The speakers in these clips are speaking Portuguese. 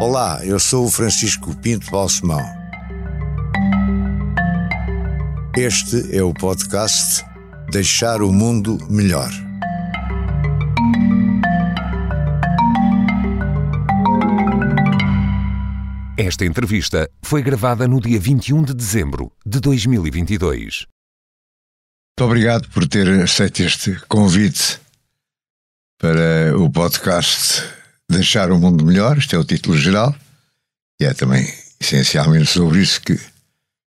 Olá, eu sou o Francisco Pinto Balsemão. Este é o podcast Deixar o Mundo Melhor. Esta entrevista foi gravada no dia 21 de dezembro de 2022. Muito obrigado por ter aceito este convite para o podcast Deixar o Mundo Melhor. Este é o título geral e é também essencialmente sobre isso que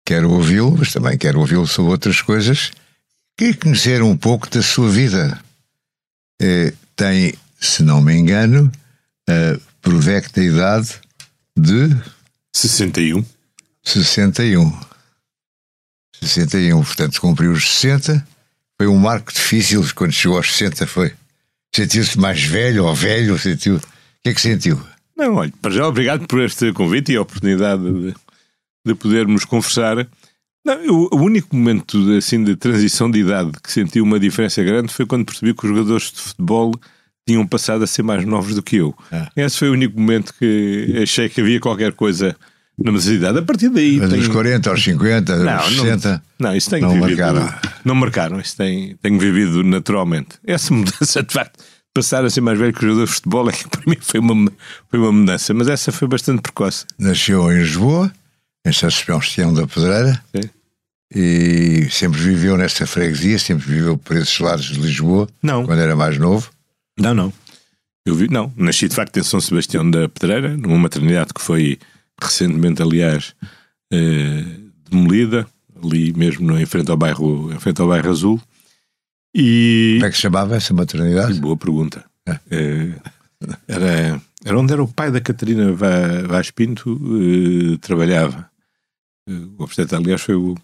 quero ouvi-lo, mas também quero ouvi-lo sobre outras coisas. Queria conhecer um pouco da sua vida. É, tem, se não me engano, a provecta idade de 61. 61. 61, portanto, cumpriu os 60. Foi um marco difícil quando chegou aos 60. Foi. Sentiu-se mais velho ou velho? Sentiu... O que é que sentiu? Não, olha, para já, obrigado por este convite e a oportunidade de, de podermos conversar. Não, eu, o único momento assim de transição de idade que senti uma diferença grande foi quando percebi que os jogadores de futebol tinham passado a ser mais novos do que eu. Ah. Esse foi o único momento que achei que havia qualquer coisa na idade. A partir daí. Mas tenho... aos 40, aos 50, não, aos 60. Não, não isso tem não vivido. Marcaram. Não marcaram, isso tem, tenho vivido naturalmente. Essa mudança, de facto, passar a ser mais velho que o jogador de futebol, é que para mim foi uma, foi uma mudança, mas essa foi bastante precoce. Nasceu em Lisboa, em São Sebastião da Pedreira. Sim. E sempre viveu nessa freguesia, sempre viveu por esses lados de Lisboa. Não. Quando era mais novo. Não, não. Eu vi, não. Nasci de facto em São Sebastião da Pedreira, numa maternidade que foi recentemente, aliás, eh, demolida, ali mesmo em frente ao bairro, em frente ao bairro Azul. E... Como é que se chamava essa maternidade? Boa pergunta. É. Eh, era, era onde era o pai da Catarina Vaz Pinto, eh, trabalhava. O obstetra, aliás, foi o.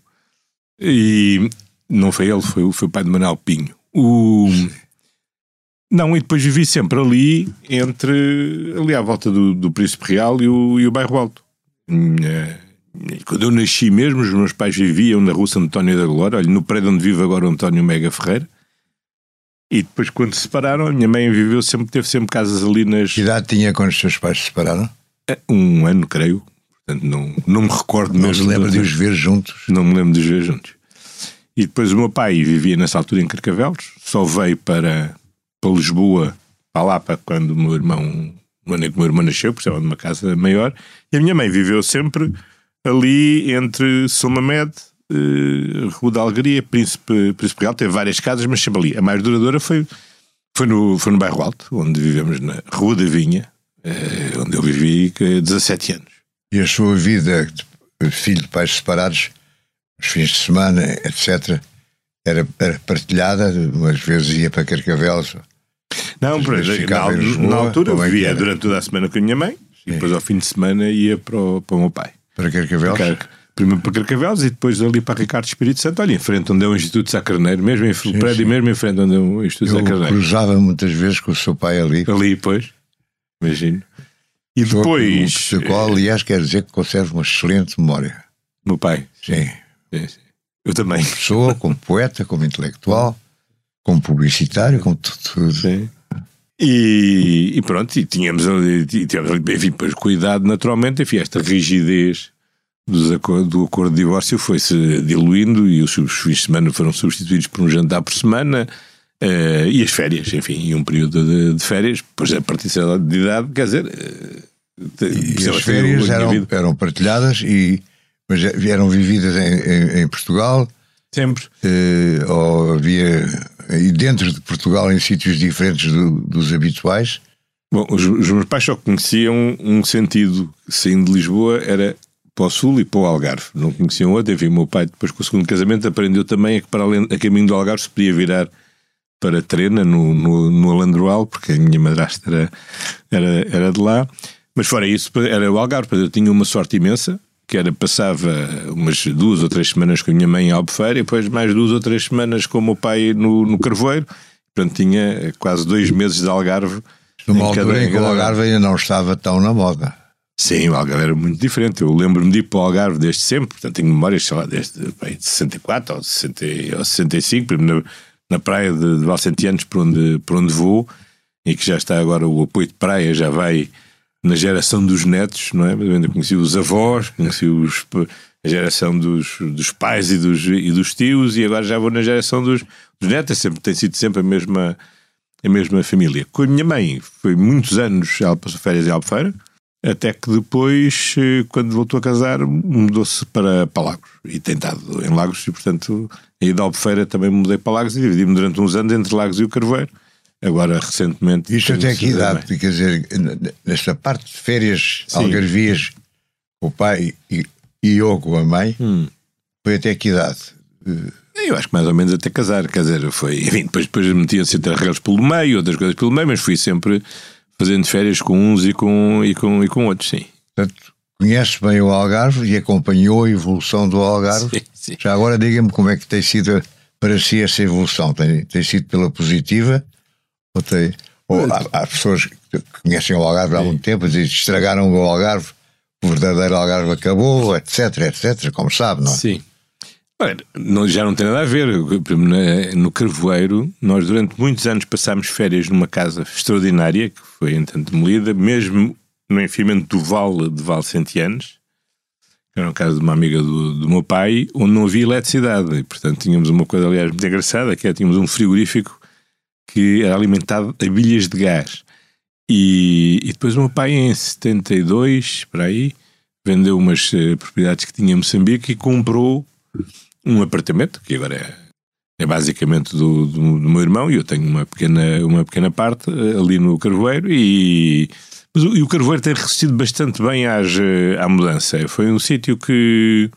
E não foi ele, foi, foi o pai de Manuel Pinho. O. Não, e depois vivi sempre ali, entre ali à volta do, do Príncipe Real e o, e o Bairro Alto. Quando eu nasci mesmo, os meus pais viviam na rua António da Glória, olha, no prédio onde vive agora o António Mega Ferreira. E depois, quando se separaram, a minha mãe viveu sempre, teve sempre casas ali nas. Que idade tinha quando os seus pais se separaram? É, um ano, creio. Portanto, não, não me recordo não mesmo. Não me lembro de os ver juntos? Não me lembro de os ver juntos. E depois o meu pai vivia nessa altura em Carcavelos, só veio para para Lisboa, para lá, para quando o meu irmão, no ano em que o meu irmão nasceu, porque estava numa casa maior, e a minha mãe viveu sempre ali entre São Mamed, uh, Rua da Alegria, Príncipe, Príncipe Real, teve várias casas, mas sempre ali. A mais duradoura foi, foi, no, foi no Bairro Alto, onde vivemos na Rua da Vinha, uh, onde eu vivi 17 anos. E a sua vida, filho de pais separados, os fins de semana, etc., era, era partilhada, umas vezes ia para Carcavelos, não, por exemplo, na, Lisboa, na, altura eu vivia durante toda a semana com a minha mãe Sim. e depois ao fim de semana ia para o, para o meu pai. Para Carcavelos? Para, primeiro para Carcavelos e depois ali para Ricardo Espírito Santo, ali em frente onde é o Instituto de Sá Carneiro, mesmo em sim, prédio, sim. mesmo em frente onde é o Instituto de Sá Carneiro. cruzava muitas vezes com o seu pai ali. Ali, pois, imagino. E depois. O qual, aliás, quer dizer que conserva uma excelente memória. Meu pai? Sim. sim, sim. Eu também. Pessoa, como poeta, como intelectual, como publicitário, como tudo. Sim. E, e, pronto, e tínhamos, e tínhamos enfim, cuidado naturalmente, enfim, esta rigidez do acordo, do acordo de divórcio foi-se diluindo e os, fins de semana foram substituídos por um jantar por semana uh, e as férias, enfim, e um período de, de férias, depois a partir de idade, quer dizer. Uh, e as férias eram, eram partilhadas e mas eram vividas em, em, em Portugal? Sempre. Uh, ou havia e dentro de Portugal em sítios diferentes do, dos habituais? Bom, os, os, meus pais só conheciam um sentido, saindo de Lisboa, era para o sul e para o Algarve. Não conheciam outro. Enfim, o meu pai, depois com o segundo casamento, aprendeu também que para além, a caminho do Algarve se podia virar para Trena, no, no, no Alandroal, porque a minha madrasta era, era, era de lá. Mas fora isso, era o Algarve. Eu tinha uma sorte imensa, que era passava umas duas ou três semanas com a minha mãe em Albufeira e depois mais duas ou três semanas com o meu pai no, no Carvoeiro. Portanto, tinha quase dois meses de Algarve. Numa altura em que o Algarve ainda não estava tão na moda. Sim, o Algarve era muito diferente. Eu lembro-me de ir para o Algarve desde sempre, portanto tenho memórias, sei lá, desde bem, de 64 ou, 60, ou 65, na, na praia de, de Valcentianos, por onde, por onde vou, e que já está agora o apoio de praia, já vai na geração dos netos, não é? Eu conheci os avós, conheci os, a geração dos, dos pais e dos, e dos tios, e agora já vou na geração dos, dos netos, sempre, tem sido sempre a mesma, a mesma família. Com a minha mãe, foi muitos anos, ela passou férias em Albufeira, até que depois, eh, quando voltou a casar, mudou-se para, para Lagos, e tem estado em Lagos, e portanto, aí da Albufeira também mudei para Lagos, e dividi-me durante uns anos entre Lagos e o Carvoeiro, Agora, recentemente. Isto até que idade? Quer dizer, nesta parte de férias, Sim. algarvias, o pai e, e eu com a mãe, hum. foi até que idade? Eu acho que mais ou menos até casar, quer dizer, foi. Enfim, depois, depois metiam-se entre arreglos pelo meio, outras coisas pelo meio, mas fui sempre fazendo férias com uns e com, e com, e com outros, sim. Portanto, conhece bem o Algarve e acompanhou a evolução do Algarve. Sim, sim. Já agora diga-me como é que tem sido para si essa evolução. Tem, tem sido pela positiva ou, tem, ou há, há, pessoas que conhecem o Algarve há muito tempo e dizem estragaram o Algarve, o verdadeiro Algarve acabou, etc, etc, como sabe, não é? Sim. Não, já não tem nada a ver. No Carvoeiro, nós durante muitos anos passámos férias numa casa extraordinária, que foi entanto demolida, mesmo no enfiamento do Vale de Valcentianes, que era uma casa de uma amiga do, do meu pai, onde não havia eletricidade. E, portanto, tínhamos uma coisa, aliás, muito engraçada, que é tínhamos um frigorífico que era alimentado a bilhas de gás. E, e depois o meu pai, em 72, para aí, vendeu umas uh, propriedades que tinha em Moçambique e comprou um apartamento, que agora é, é basicamente do, do, do, meu irmão, e eu tenho uma pequena, uma pequena parte uh, ali no Carvoeiro, e, mas, e o Carvoeiro tem resistido bastante bem às, uh, à mudança. Foi um sítio que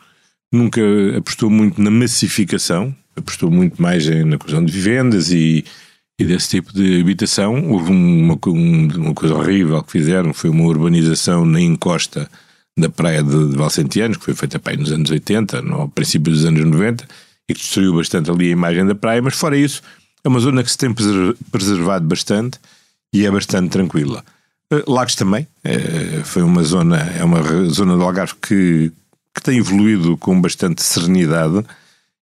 nunca apostou muito na massificação, apostou muito mais na questão de vivendas e e desse tipo de habitação. Houve uma, uma coisa horrível que fizeram, foi uma urbanização na encosta da praia de, de Valcentianos, que foi feita para nos anos 80, no princípio dos anos 90, e que destruiu bastante ali a imagem da praia, mas fora isso, é uma zona que se tem preservado bastante e é bastante tranquila. Eh, Lagos também, é, foi uma zona, é uma zona do Algarve que, que tem evoluído com bastante serenidade,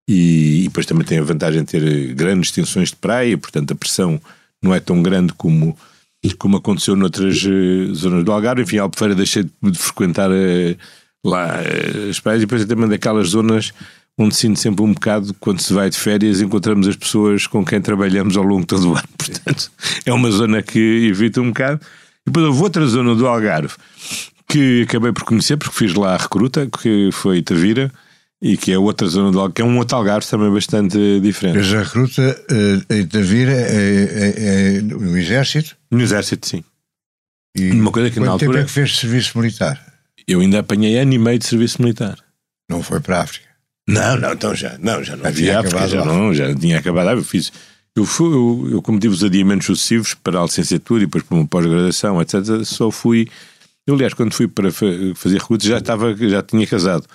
e, e depois também tem a vantagem de ter grandes extensões de praia, portanto a pressão não é tão grande como, como aconteceu noutras uh, zonas do Algarve. Enfim, a Albufeira deixei de frequentar uh, lá uh, as praias e depois também daquelas zonas onde sinto sempre um bocado, quando se vai de férias, encontramos as pessoas com quem trabalhamos ao longo de todo o ano. Portanto, é uma zona que evita um bocado. E depois houve outra zona do Algarve que acabei por conhecer, porque fiz lá a recruta, que foi Tavira, e que é outra zona de que é um outro Algarve também bastante diferente. Mas a recruta uh, em Tavira é, é, é, no Exército? No Exército, sim. E uma coisa que na altura. tempo é que fez serviço militar? Eu ainda apanhei ano e meio de serviço militar. Não foi para a África? Não, não, então já não, já não havia África, já não, já tinha acabado. Eu fiz. Eu, fui, eu, eu, como tive os adiamentos sucessivos para a licenciatura e depois para uma pós-graduação, etc., só fui. Eu, aliás, quando fui para fazer recruta já, estava, já tinha casado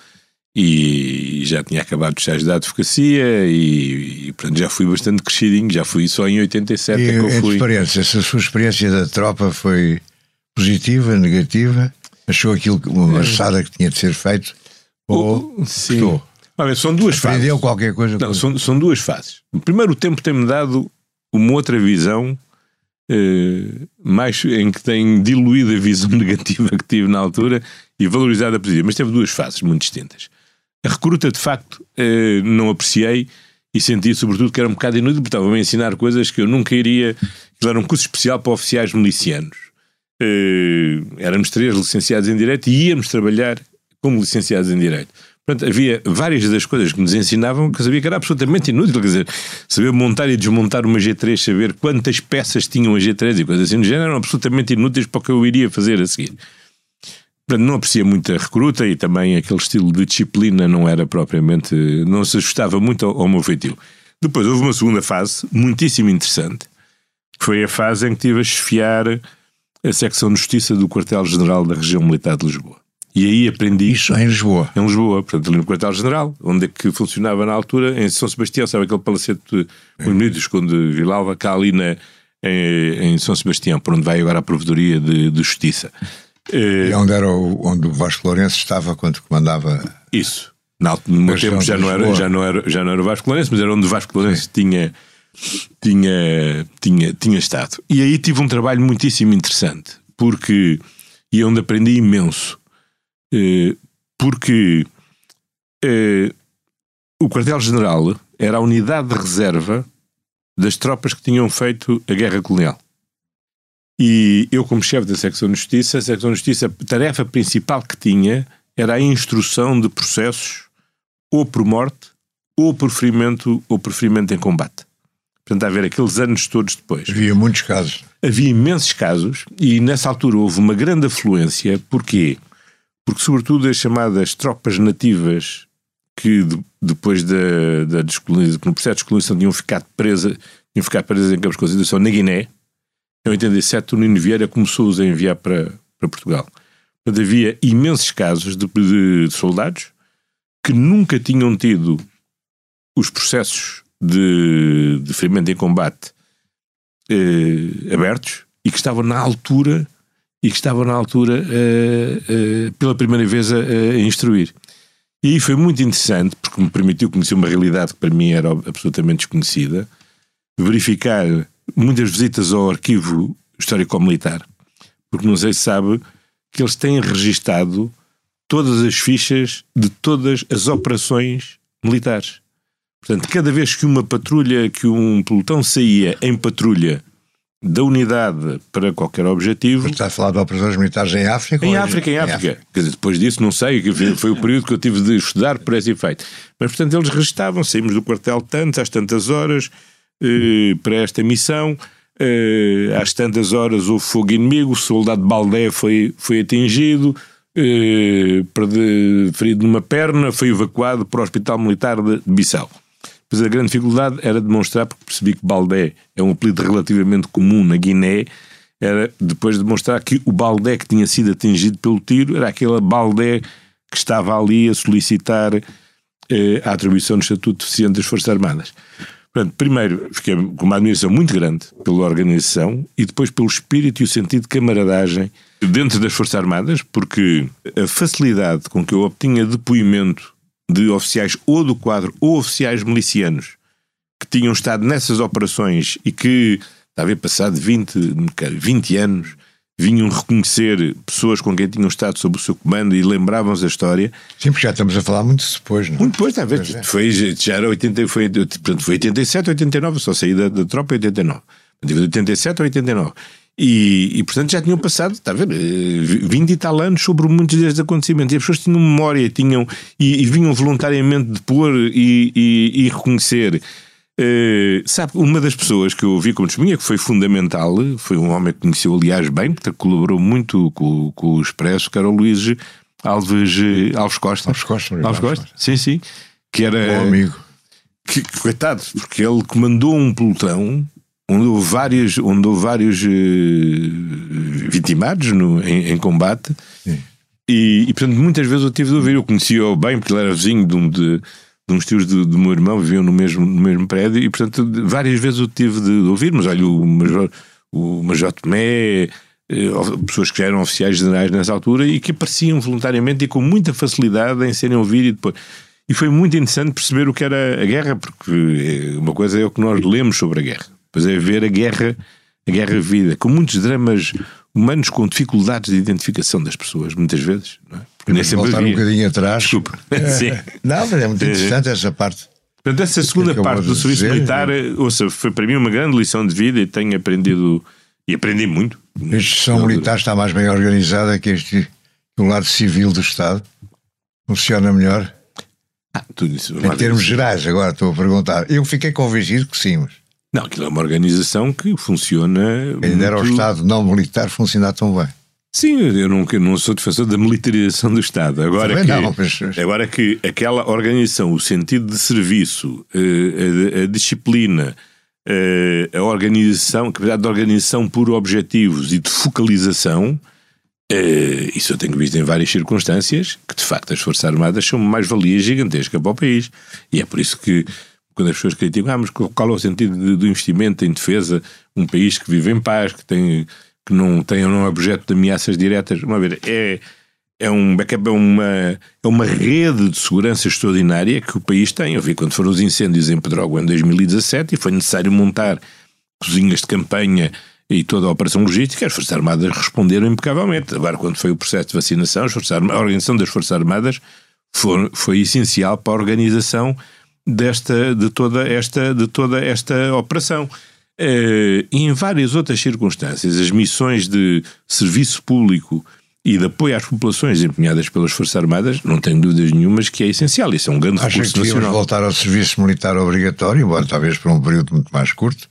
e já tinha acabado de estágio da advocacia e, e portanto já fui bastante crescidinho, já fui só em 87 e, é que eu fui. Experiência, essa sua experiência da tropa foi positiva, negativa? Achou aquilo uma maçada que tinha de ser feito? Ou sim. Gostou? São duas Aprendeu fases. qualquer coisa? Não, são, são duas fases. Primeiro, o tempo tem-me dado uma outra visão eh, mais em que tem diluído a visão negativa que tive na altura e valorizado a positiva. Mas teve duas fases muito distintas. A recruta, de facto, eh, não apreciei e senti, sobretudo, que era um bocado inútil, porque estava-me a ensinar coisas que eu nunca iria. Era um curso especial para oficiais milicianos. Eh, éramos três licenciados em Direito e íamos trabalhar como licenciados em Direito. Portanto, havia várias das coisas que nos ensinavam que eu sabia que era absolutamente inútil. Quer dizer, saber montar e desmontar uma G3, saber quantas peças tinham a G3 e coisas assim do género eram absolutamente inúteis para o que eu iria fazer a seguir não aprecia muito a recruta e também aquele estilo de disciplina não era propriamente, não se ajustava muito ao, ao meu feitio. Depois houve uma segunda fase, muitíssimo interessante, que foi a fase em que tive a chefiar a secção de justiça do quartel-general da região militar de Lisboa. E aí aprendi. Isso em Lisboa? Em Lisboa, portanto, ali no quartel-general, onde é que funcionava na altura, em São Sebastião, sabe aquele palacete de é. Quando Vilalva, cá ali na, em, em, São Sebastião, por onde vai agora a Provedoria de, de Justiça. E onde era o, onde o Vasco Lourenço estava quando comandava. Isso. No meu tempo já não, era, já, não era, já não era o Vasco Lourenço, mas era onde o Vasco Lourenço tinha, tinha, tinha, tinha estado. E aí tive um trabalho muitíssimo interessante, porque e onde aprendi imenso. Eh, porque eh, o quartel-general era a unidade de reserva das tropas que tinham feito a guerra colonial. E eu, como chefe da secção de justiça, a secção de justiça, a tarefa principal que tinha era a instrução de processos ou por morte, ou por ferimento, ou por ferimento em combate. Portanto, a ver aqueles anos todos depois. Havia muitos casos. Havia imensos casos e nessa altura houve uma grande afluência. Porquê? Porque, sobretudo, as chamadas tropas nativas que de, depois da, da descolonização, no processo de descolonização tinham ficado presas, tinham ficado presas em campos de concentração na Guiné, em 87 o Nino Vieira começou-os a enviar para, para Portugal. Portanto, havia imensos casos de, de, de soldados que nunca tinham tido os processos de, de ferimento em combate eh, abertos e que estavam na altura e que estavam na altura eh, eh, pela primeira vez a, a, instruir. E foi muito interessante porque me permitiu conhecer uma realidade que para mim era absolutamente desconhecida, verificar muitas visitas ao arquivo histórico-militar, porque não sei se sabe que eles têm registado todas as fichas de todas as operações militares. Portanto, cada vez que uma patrulha, que um pelotão saía em patrulha da unidade para qualquer objetivo. está a falar de operações militares em África? Em África, em, África. África. Quer dizer, depois disso, não sei, foi o período que eu tive de estudar por esse efeito. Mas, portanto, eles registavam, saímos do quartel tantas, às tantas horas, eh, para esta missão. Eh, às tantas horas houve fogo inimigo, o soldado Baldé foi, foi atingido, eh, ferido numa perna, foi evacuado para o Hospital Militar de Bissau. Pois a grande dificuldade era demonstrar, porque percebi que Baldé é um apelido relativamente comum na Guiné, era depois demonstrar que o Baldé que tinha sido atingido pelo tiro era aquele Baldé que estava ali a solicitar a atribuição do Estatuto Deficiente das Forças Armadas. Portanto, primeiro, fiquei com uma admiração muito grande pela organização e depois pelo espírito e o sentido de camaradagem dentro das Forças Armadas, porque a facilidade com que eu obtinha depoimento de oficiais ou do quadro ou oficiais milicianos que tinham estado nessas operações e que, ver, passado 20, 20 anos, vinham reconhecer pessoas com quem tinham estado sob o seu comando e lembravam-se da história. Sim, porque já estamos a falar muito depois, não é? Muito depois, está a ver? É. Foi, já era 80, foi, portanto, foi 87, 89, só saí da, da tropa em 89. De 87 a 89. E, e, portanto já tinham passado, está a ver, 20 e tal anos sobre muitos destes acontecimentos. E as pessoas tinham memória, tinham e, e vinham voluntariamente depor e, e, e reconhecer. Uh, sabe, uma das pessoas que eu ouvi como testemunha, que foi fundamental, foi um homem que conheceu, aliás, bem, que colaborou muito com, com o Expresso, que era o Luís Alves, Alves Costa. Alves Costa, Alves Costa, sim, sim. Que era. Bom amigo. Que, coitado, porque ele comandou um pelotão onde houve vários, onde houve vários uh, vitimados no, em, em combate. E, e, portanto, muitas vezes eu tive de ouvir. Eu conhecia-o bem, porque ele era vizinho de um, de uns tios do, meu irmão, viviam no mesmo, no mesmo prédio, e portanto, várias vezes eu tive de ouvir. Mas olha, o Major, o Major Tomé, eh, pessoas que já eram oficiais generais nessa altura e que apareciam voluntariamente e com muita facilidade em serem ouvidos e depois. E foi muito interessante perceber o que era a guerra, porque eh, uma coisa é o que nós lemos sobre a guerra. Pois é ver a guerra, a guerra vida, com muitos dramas humanos com dificuldades de identificação das pessoas, muitas vezes. Não é? Nem sempre voltar havia. um bocadinho atrás. Desculpa. É, Sim. Não, mas é muito interessante essa parte. Portanto, essa segunda parte do serviço dizer, militar, ouça, foi para mim uma grande lição de vida e tenho aprendido, e aprendi muito. A instituição militar está mais bem organizada que este, o lado civil do Estado. Funciona melhor. Ah, tudo isso. Em termos gerais, agora estou a perguntar. Eu fiquei convencido que sim, mas... Não, aquilo é uma organização que funciona. Ainda era o Estado não militar funcionar tão bem. Sim, eu não, não sou defensor da militarização do Estado. Agora que, não, mas... agora que aquela organização, o sentido de serviço, eh, a, a, a disciplina, a, eh, a organização, a capacidade de organização por objetivos e de focalização, eh, isso eu tenho visto em várias circunstâncias, que de facto as Forças Armadas são uma mais-valia gigantesca para o país. E é por isso que quando as pessoas criticam, ah, mas qual é o sentido do investimento em defesa? Um país que vive em paz, que, tem, que não tem um objeto de ameaças diretas. Uma vez, é, é um backup, é uma, é uma rede de segurança extraordinária que o país tem. Eu vi quando foram os incêndios em Pedrógão em 2017 e foi necessário montar cozinhas de campanha e toda a operação logística, as Forças Armadas responderam impecavelmente. Agora, quando foi o processo de vacinação, a organização das Forças Armadas foi, foi essencial para a organização desta, de, toda esta, de toda esta operação. Uh, em várias outras circunstâncias, as missões de serviço público e de apoio às populações empenhadas pelas Forças Armadas, não tenho dúvidas nenhumas que é essencial. Isso é um grande Acha recurso que nacional. voltar ao serviço militar obrigatório, embora talvez por um período muito mais curto?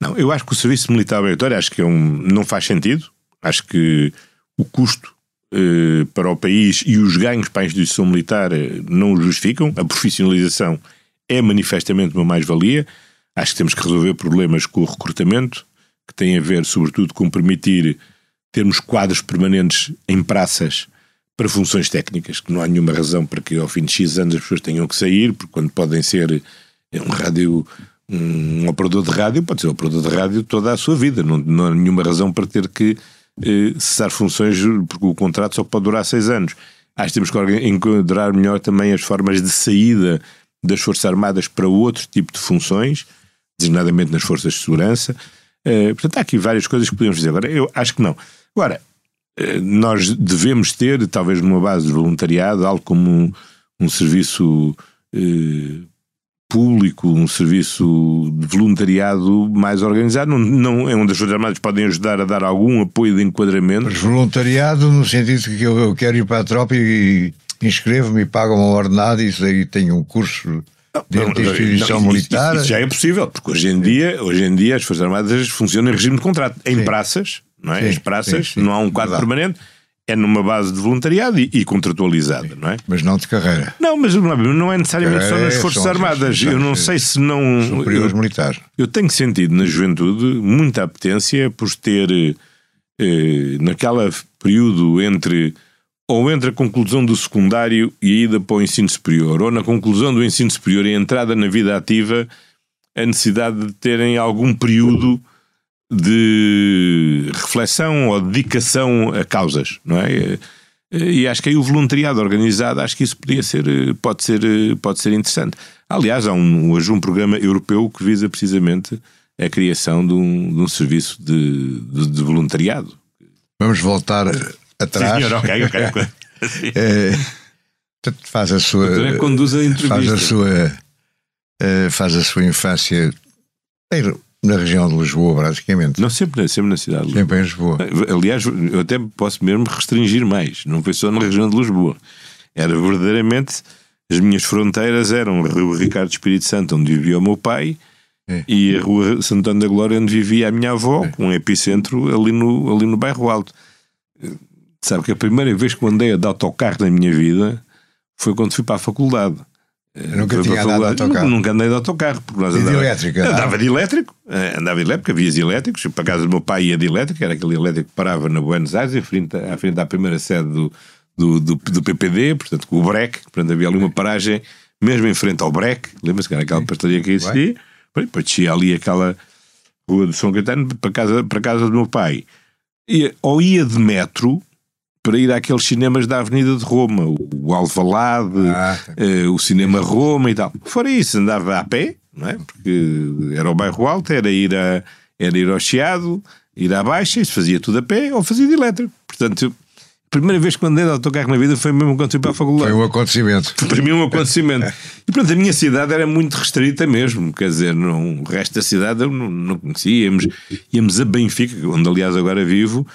Não, eu acho que o serviço militar obrigatório acho que é um, não faz sentido. Acho que o custo eh, para o país e os ganhos para a instituição militar eh, não o justificam. A profissionalização é manifestamente uma mais-valia. Acho que temos que resolver problemas com o recrutamento, que tem a ver, sobretudo, com permitir termos quadros permanentes em praças para funções técnicas, que não há nenhuma razão para que ao fim de X anos as pessoas tenham que sair, porque quando podem ser um rádio, um operador de rádio, pode ser um operador de rádio toda a sua vida, não, não há nenhuma razão para ter que eh, cessar funções, porque o contrato só pode durar seis anos. Acho que temos que enquadrar melhor também as formas de saída das Forças Armadas para outro tipo de funções, designadamente nas Forças de Segurança. Eh, portanto, há aqui várias coisas que podemos dizer. Agora, eu acho que não. Agora, eh, nós devemos ter, talvez numa base de voluntariado, algo como um, um serviço eh, público, um serviço de voluntariado mais organizado. Não, não é onde as Forças Armadas podem ajudar a dar algum apoio de enquadramento. Mas voluntariado no sentido que eu, eu quero ir para a tropa e inscrevo-me e pago uma ordenada e aí tem um curso dentro da instituição não, militar. Isso, já é possível, porque hoje em dia, hoje em dia as Forças Armadas funcionam em regime de contrato. Em sim. praças, não é? Sim, As praças, sim, não há um quadro permanente, é numa base de voluntariado e, e contratualizada, não é? Mas não de carreira. Não, mas não é necessariamente só nas Forças Armadas. Eu não sei se não. Superiores eu, militares. Eu tenho sentido na juventude muita apetência por ter, eh, naquela período entre ou entre a conclusão do secundário e a ida para o ensino superior, ou na conclusão do ensino superior e a entrada na vida ativa, a necessidade de terem algum período de reflexão ou dedicação a causas, não é? E acho que aí o voluntariado organizado, acho que isso podia ser, pode ser, pode ser interessante. Aliás, há um, hoje um programa europeu que visa precisamente a criação de um, de um serviço de, de, de voluntariado. Vamos voltar atrás. Senhor, ok, ok. é, faz a sua. É conduz a entrevista. Faz a sua. Uh, faz a sua infância na região de Lisboa, praticamente. Não, sempre, sempre na cidade de Lisboa. Sempre em Lisboa. Aliás, eu até posso mesmo restringir mais. Não foi só na região de Lisboa. Era verdadeiramente. As minhas fronteiras eram a Rua Ricardo Espírito Santo, onde vivia o meu pai, é. e a Rua Santana da Glória, onde vivia a minha avó, é. com um epicentro ali no, ali no bairro Alto. Sabe que a primeira vez que andei de autocarro na minha vida foi quando fui para a faculdade. Eu nunca tinha andado de autocarro. Nunca andei de autocarro. Porque nós andava, de elétrica? Andava de elétrico. Eh, andava de elétrico, havia elétricos. Para casa do meu pai ia de elétrico. Era aquele elétrico que parava na Buenos Aires, à frente, à frente da primeira sede do, do, do, do PPD, portanto, com o BREC. Portanto, havia ali uma paragem, mesmo em frente ao BREC. Lembra-se que era aquela pastelaria que existia? Depois descia ali aquela rua de São Caetano para casa, para casa do meu pai. E, ou ia de metro para ir àqueles cinemas da Avenida de Roma, o Alvalade, ah, uh, o Cinema Roma e tal. Fora isso, andava a pé, não é? Porque era o bairro alto, era ir, a, era ir ao Chiado, ir à Baixa, isso fazia tudo a pé ou fazia de elétrico. Portanto, a primeira vez que andei de autocarro na vida foi mesmo quando fui para a faculdade. Foi um acontecimento. Foi para mim um acontecimento. e pronto, a minha cidade era muito restrita mesmo, quer dizer, não, o resto da cidade eu não, não conhecia. Íamos, íamos a Benfica, onde aliás agora vivo,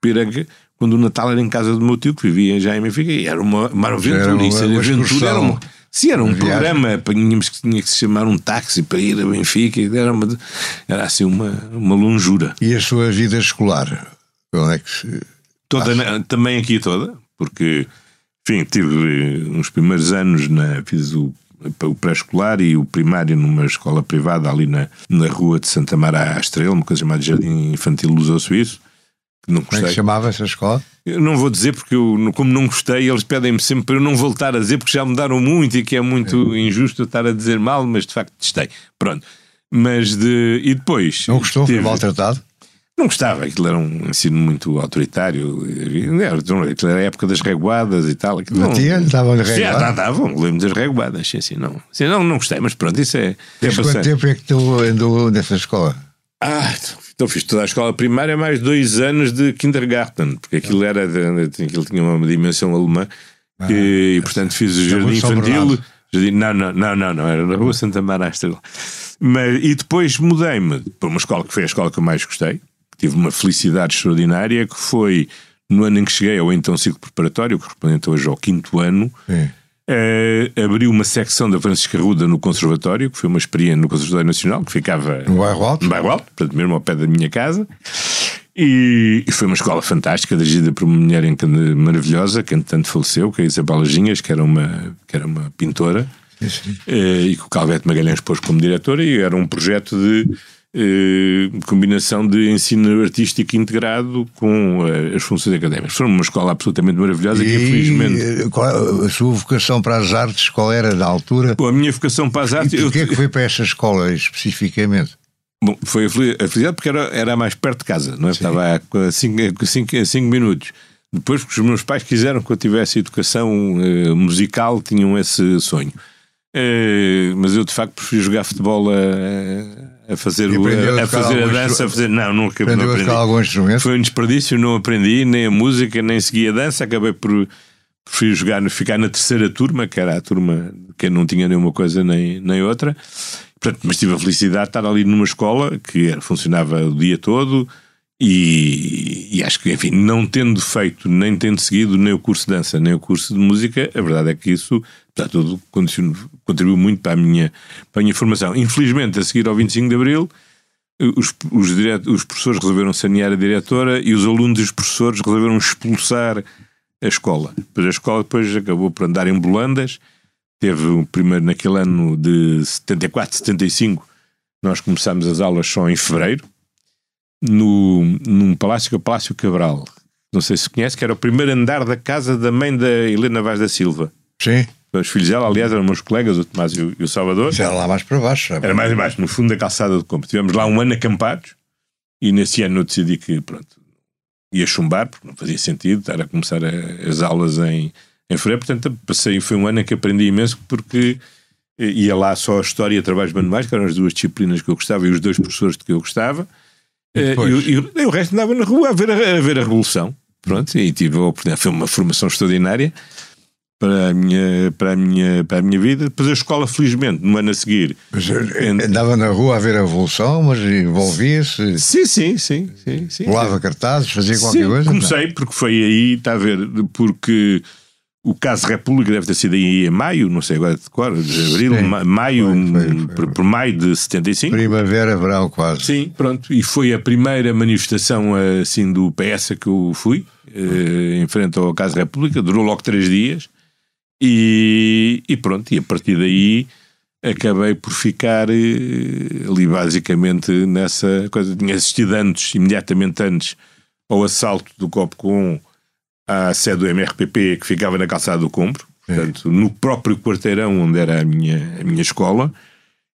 Piranga, quando o Natal era em casa do meu tio, que vivia já em Benfica, e era uma, uma aventura. Era uma, isso era, uma aventura era uma, Sim, era um programa, tínhamos que, tinha que se chamar um táxi para ir a Benfica, era, uma, era assim uma, uma longura. E a sua vida escolar? Onde é que se... Toda, também aqui toda, porque, enfim, tive uns primeiros anos, na, fiz o, o pré-escolar e o primário numa escola privada ali na, na rua de Santa Mara à Estrela, uma coisa chamada Jardim Infantil Luso-Suíço. Não gostei. Como é que chamava essa escola? Eu não vou dizer porque eu, como não gostei, eles pedem-me sempre para eu não voltar a dizer porque já mudaram muito e que é muito é. injusto estar a dizer mal, mas de facto testei. Pronto. Mas de. E depois. Não gostou? Teve... Foi maltratado? Não gostava, aquilo era um ensino muito autoritário. Aquilo era a época das reguadas e tal. Batia-lhe, davam-lhe reguadas? Sim, davam, lembro das reguadas. Sim, sim, não. Sim, não, não gostei, mas pronto, isso é. Desde quanto tempo é que tu andou nessa escola? Ah, Então fiz toda a escola primária mais dois anos de kindergarten, porque aquilo era aquilo tinha uma dimensão alemã ah, e, portanto fiz o jardim infantil. Jardim, não, não, não, não, não, era na rua Santa Maria Mas, e depois mudei-me para uma escola que foi a escola que eu mais gostei. Tive uma felicidade extraordinária que foi no ano em que cheguei ao então ciclo preparatório, correspondente hoje ao quinto ano. Uh, abriu uma secção da Francisca Ruda no Conservatório, que foi uma experiência no Conservatório Nacional, que ficava no bairro Alto, no bairro Alto portanto, mesmo ao pé da minha casa. E, e foi uma escola fantástica, dirigida por uma mulher maravilhosa, que entretanto faleceu, que é Isabela Ginhas, que era uma, que era uma pintora, uh, e que o Calvete Magalhães pôs como diretora, e era um projeto de eh, combinação de ensino artístico integrado com uh, as funções académicas. Foi uma escola absolutamente maravilhosa e, que, infelizmente. Eh, qual, a sua vocação para as artes, qual era da altura? Bom, a minha vocação para as artes. E porquê eu... que foi para esta escola especificamente? Bom, foi a felicidade porque era, era mais perto de casa, não é? Estava a 5 minutos. Depois, porque os meus pais quiseram que eu tivesse educação musical, tinham esse sonho. Mas eu, de facto, prefiro jogar futebol a a fazer, o, a, a, fazer a dança, a fazer. Não, nunca aprendeu não aprendi. algum instrumento? Foi um desperdício, não aprendi nem a música, nem segui a dança, acabei por preferi jogar, ficar na terceira turma, que era a turma que não tinha nenhuma coisa nem, nem outra. Portanto, mas tive a felicidade de estar ali numa escola que funcionava o dia todo e, e, acho que, enfim, não tendo feito, nem tendo seguido nem o curso de dança, nem o curso de música, a verdade é que isso, está tudo, contribuiu muito para a, minha, para a minha formação. Infelizmente, a seguir ao 25 de Abril, os, os, direto, os professores resolveram sanear a diretora e os alunos e os professores resolveram expulsar a escola. Depois a escola depois acabou por andar em bolandas. Teve o primeiro, naquele ano de 74, 75, nós começámos as aulas só em fevereiro no, num palácio que é o Palácio Cabral. Não sei se conhece, que era o primeiro andar da casa da mãe da Helena Vaz da Silva. Sim. Os filhos dela, aliás, eram meus colegas, o Tomás e o, e o Salvador. Isso era lá mais para baixo. Era mais baixo, no fundo da calçada do campo. Tivemos lá um ano acampados e nesse ano eu decidi que, pronto, ia chumbar, porque não fazia sentido estar a começar a, as aulas em, em fevereiro. Portanto, passei, foi um ano em que aprendi imenso porque ia lá só a História e Trabalhos Manuais, que eram as duas disciplinas que eu gostava e os dois professores de que eu gostava. E, e, e, o resto andava na rua a ver a, a, ver a Revolução. Pronto, e tive a oportunidade, foi uma formação extraordinária para a minha, para a minha, para a minha vida. Depois a escola, felizmente, no ano a seguir. Mas eh, andava na rua a ver a Revolução, mas envolvia-se. Sim, sim, sim. sim, sim. Cartazes, fazia qualquer sim, coisa? Comecei, não? porque foi aí, está a ver, porque o caso República deve ter sido aí em maio, não sei agora de cor, de abril, Sim, maio, foi, foi, foi, por, por, maio de 75. Primavera, verão quase. Sim, pronto. E foi a primeira manifestação assim do PS que eu fui, eh, em frente ao caso República, durou logo três dias. E, e pronto, e a partir daí acabei por ficar eh, ali basicamente nessa coisa. Tinha assistido antes, imediatamente antes, ao assalto do Copo com à sede do MRPP que ficava na calçada do Compro, portanto, é. no próprio quarteirão onde era a minha, a minha escola,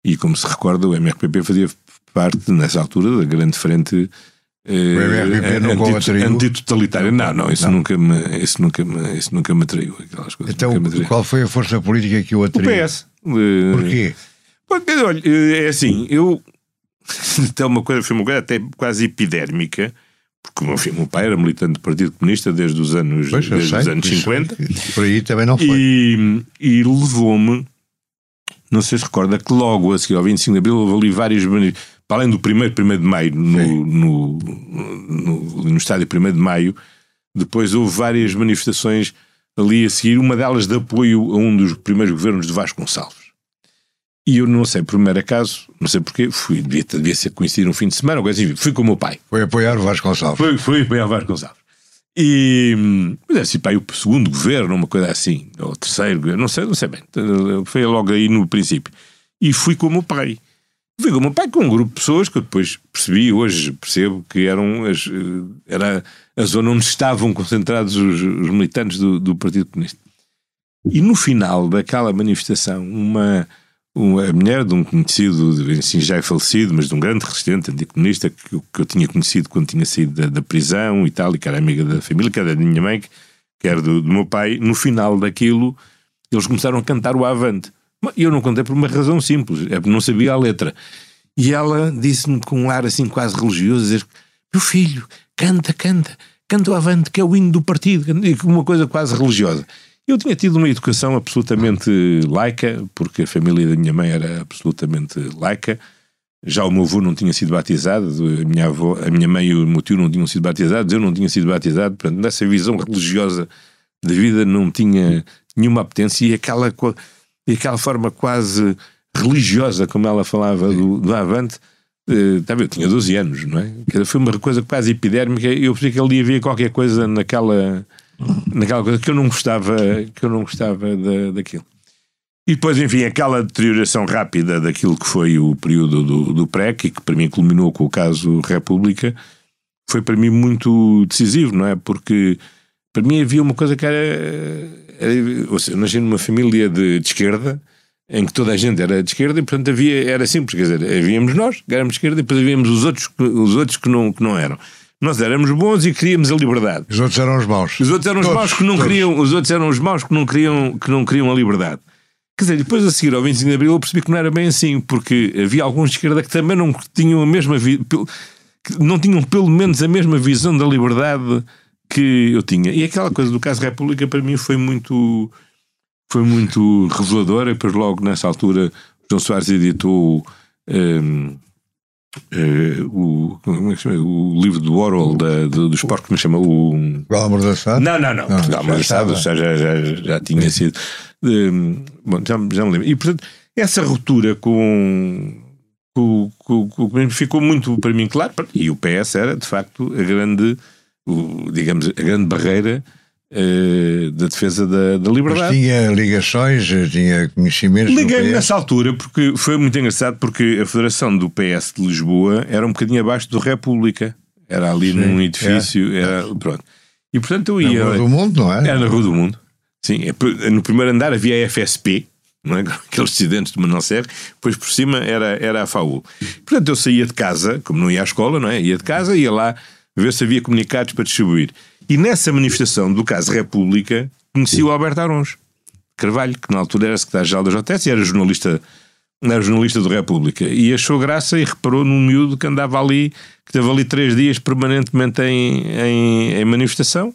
e como se recorda, o MRPP fazia parte, nessa altura, da grande frente eh, antitotalitária. Não, não, isso, não. Nunca me, isso, nunca me, isso nunca me atraiu. Aquelas coisas então, qual foi a força política que o atraiu? O PS. Porquê? Porque, olha, eh, é assim, eu. Então, uma coisa, foi uma coisa até quase epidérmica porque enfim, o meu pai era militante do Partido Comunista desde os anos, pois, desde sei, os anos 50. Por aí também não foi. E, e levou-me, não sei se recorda, que logo a seguir ao 25 de Abril houve ali vários para além do primeiro, 1 de Maio, no, no, no, no, estádio 1 de Maio, depois houve várias manifestações ali a seguir, uma delas de apoio a um dos primeiros governos de Vasco Gonçalves. E eu não sei, por mero acaso, não sei porquê, fui, devia, devia ser coincidir um fim de semana, ou coisa assim, fui com o meu pai. Foi apoiar o Vasco Gonçalves. Foi, foi apoiar o Vasco Gonçalves. E, mas é assim, pai, o segundo governo, uma coisa assim, ou o terceiro governo, não sei, não sei bem, foi logo aí no princípio. E fui com o meu pai. Fui com o meu pai com um grupo de pessoas que eu depois percebi, hoje percebo que eram as, era a zona onde estavam concentrados os, os militantes do, do Partido Comunista. E no final daquela manifestação, uma a mulher de um conhecido, assim, já é falecido, mas de um grande resistente anticomunista que, que eu tinha conhecido quando tinha saído da, da, prisão e tal, e que era amiga da família, que era da minha mãe, que era do, do meu pai. No final daquilo, eles começaram a cantar o Avante. E eu não contei por uma razão simples, é porque não sabia a letra. E ela disse-me com um ar assim quase religioso, dizer, meu filho, canta, canta, canta o avante, que é o hino do partido, uma coisa quase religiosa. Eu tinha tido uma educação absolutamente laica, porque a família da minha mãe era absolutamente laica. Já o meu avô não tinha sido batizado, a minha, avó, a minha mãe e o meu tio não tinham sido batizados, eu não tinha sido batizado, portanto, nessa visão religiosa da vida não tinha nenhuma apetência e aquela, e aquela forma quase religiosa, como ela falava do, do Avante, Uh, eu tinha 12 anos, não é? Foi uma coisa quase epidérmica. Eu percebi que ali havia qualquer coisa naquela, naquela coisa que eu não gostava, que eu não gostava da, daquilo. E depois, enfim, aquela deterioração rápida daquilo que foi o período do, do PREC e que para mim culminou com o caso República, foi para mim muito decisivo, não é? Porque para mim havia uma coisa que era. era ou seja, eu nasci numa família de, de esquerda em que toda a gente era de esquerda e portanto havia, era simples, quer dizer, havíamos nós que éramos de esquerda e depois havíamos os outros, os outros que, não, que não eram. Nós éramos bons e queríamos a liberdade. Os outros eram os maus. Os outros eram todos, os maus que não todos. queriam, os outros eram os maus que não queriam, que não queriam a liberdade. Quer dizer, depois a seguir ao 25 de Abril eu percebi que não era bem assim, porque havia alguns de esquerda que também não tinham a mesma não tinham pelo menos a mesma visão da liberdade que eu tinha. E aquela coisa do caso República para mim foi muito foi muito reveladora. Depois, logo nessa altura, João Soares editou um, Uh, o, como é que chama? o livro do Orwell da, do, do esporte, como chama? O Portugal Amordaçado? Não, não, não. Portugal Amordaçado já, já, já, já tinha sido. Um, bom, já, já me lembro. E portanto, essa ruptura com, com, com, com, ficou muito para mim claro. E o PS era, de facto, a grande, o, digamos, a grande barreira uh, da defesa da, da liberdade. Mas tinha ligações, tinha conhecimentos. Liguei-me nessa altura porque foi muito engraçado porque a Federação do PS de Lisboa era um bocadinho abaixo do República. Era ali Sim, num edifício, é, era, é. pronto. E portanto eu ia. Na Rua do Mundo, não é? Era na Rua do Mundo. Sim, é no primeiro andar havia a FSP, não é? aqueles dissidentes de Manuel Serra, depois por cima era, era a FAU. Portanto, eu saía de casa, como não ia à escola, não é? Ia de casa, ia lá ver se havia comunicados para distribuir. E nessa manifestação do caso República, conheci o Alberto Arons Carvalho, que na altura era secretário-geral da JTS e era jornalista, era jornalista do República. E achou graça e reparou num miúdo que andava ali, que esteve ali três dias permanentemente em, em, em manifestação.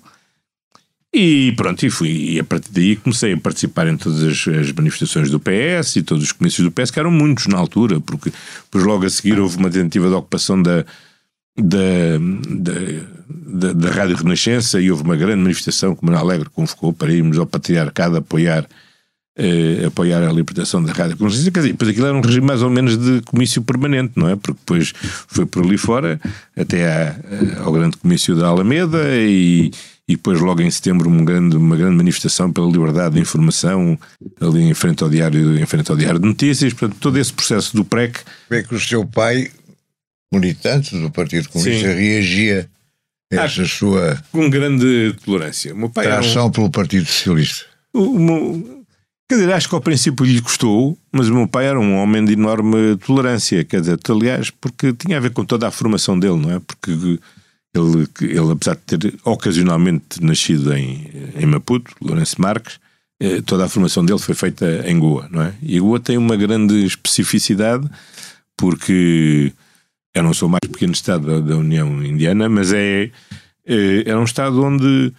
E pronto, e fui, e a partir daí comecei a participar em todas as, as, manifestações do PS e todos os comícios do PS, que eram muitos na altura, porque depois logo a seguir houve uma tentativa de ocupação da, da, da, da, Rádio Renascença e houve uma grande manifestação que Manuel Alegre convocou para irmos ao Patriarcado apoiar, eh, apoiar a libertação da Rádio Renascença. Quer dizer, aquilo era um regime mais ou menos de comício permanente, não é? Porque depois foi por ali fora até à, ao grande comício da Alameda e, e depois logo em setembro uma grande, uma grande manifestação pela liberdade de informação ali em frente ao diário, em frente ao diário de notícias, portanto todo esse processo do PREC. Como é que o seu pai militante do Partido Comunista Sim. reagia a essa ah, sua. Com grande tolerância. O meu pai tração um... pelo Partido Socialista. O, meu... Quer dizer, acho que ao princípio lhe custou, mas o meu pai era um homem de enorme tolerância. Quer dizer, aliás, porque tinha a ver com toda a formação dele, não é? Porque ele, ele apesar de ter ocasionalmente nascido em, em Maputo, Lourenço Marques, eh, toda a formação dele foi feita em Goa, não é? E Goa tem uma grande especificidade porque eu não sou o mais pequeno Estado da, da União Indiana, mas é, é, era um Estado onde,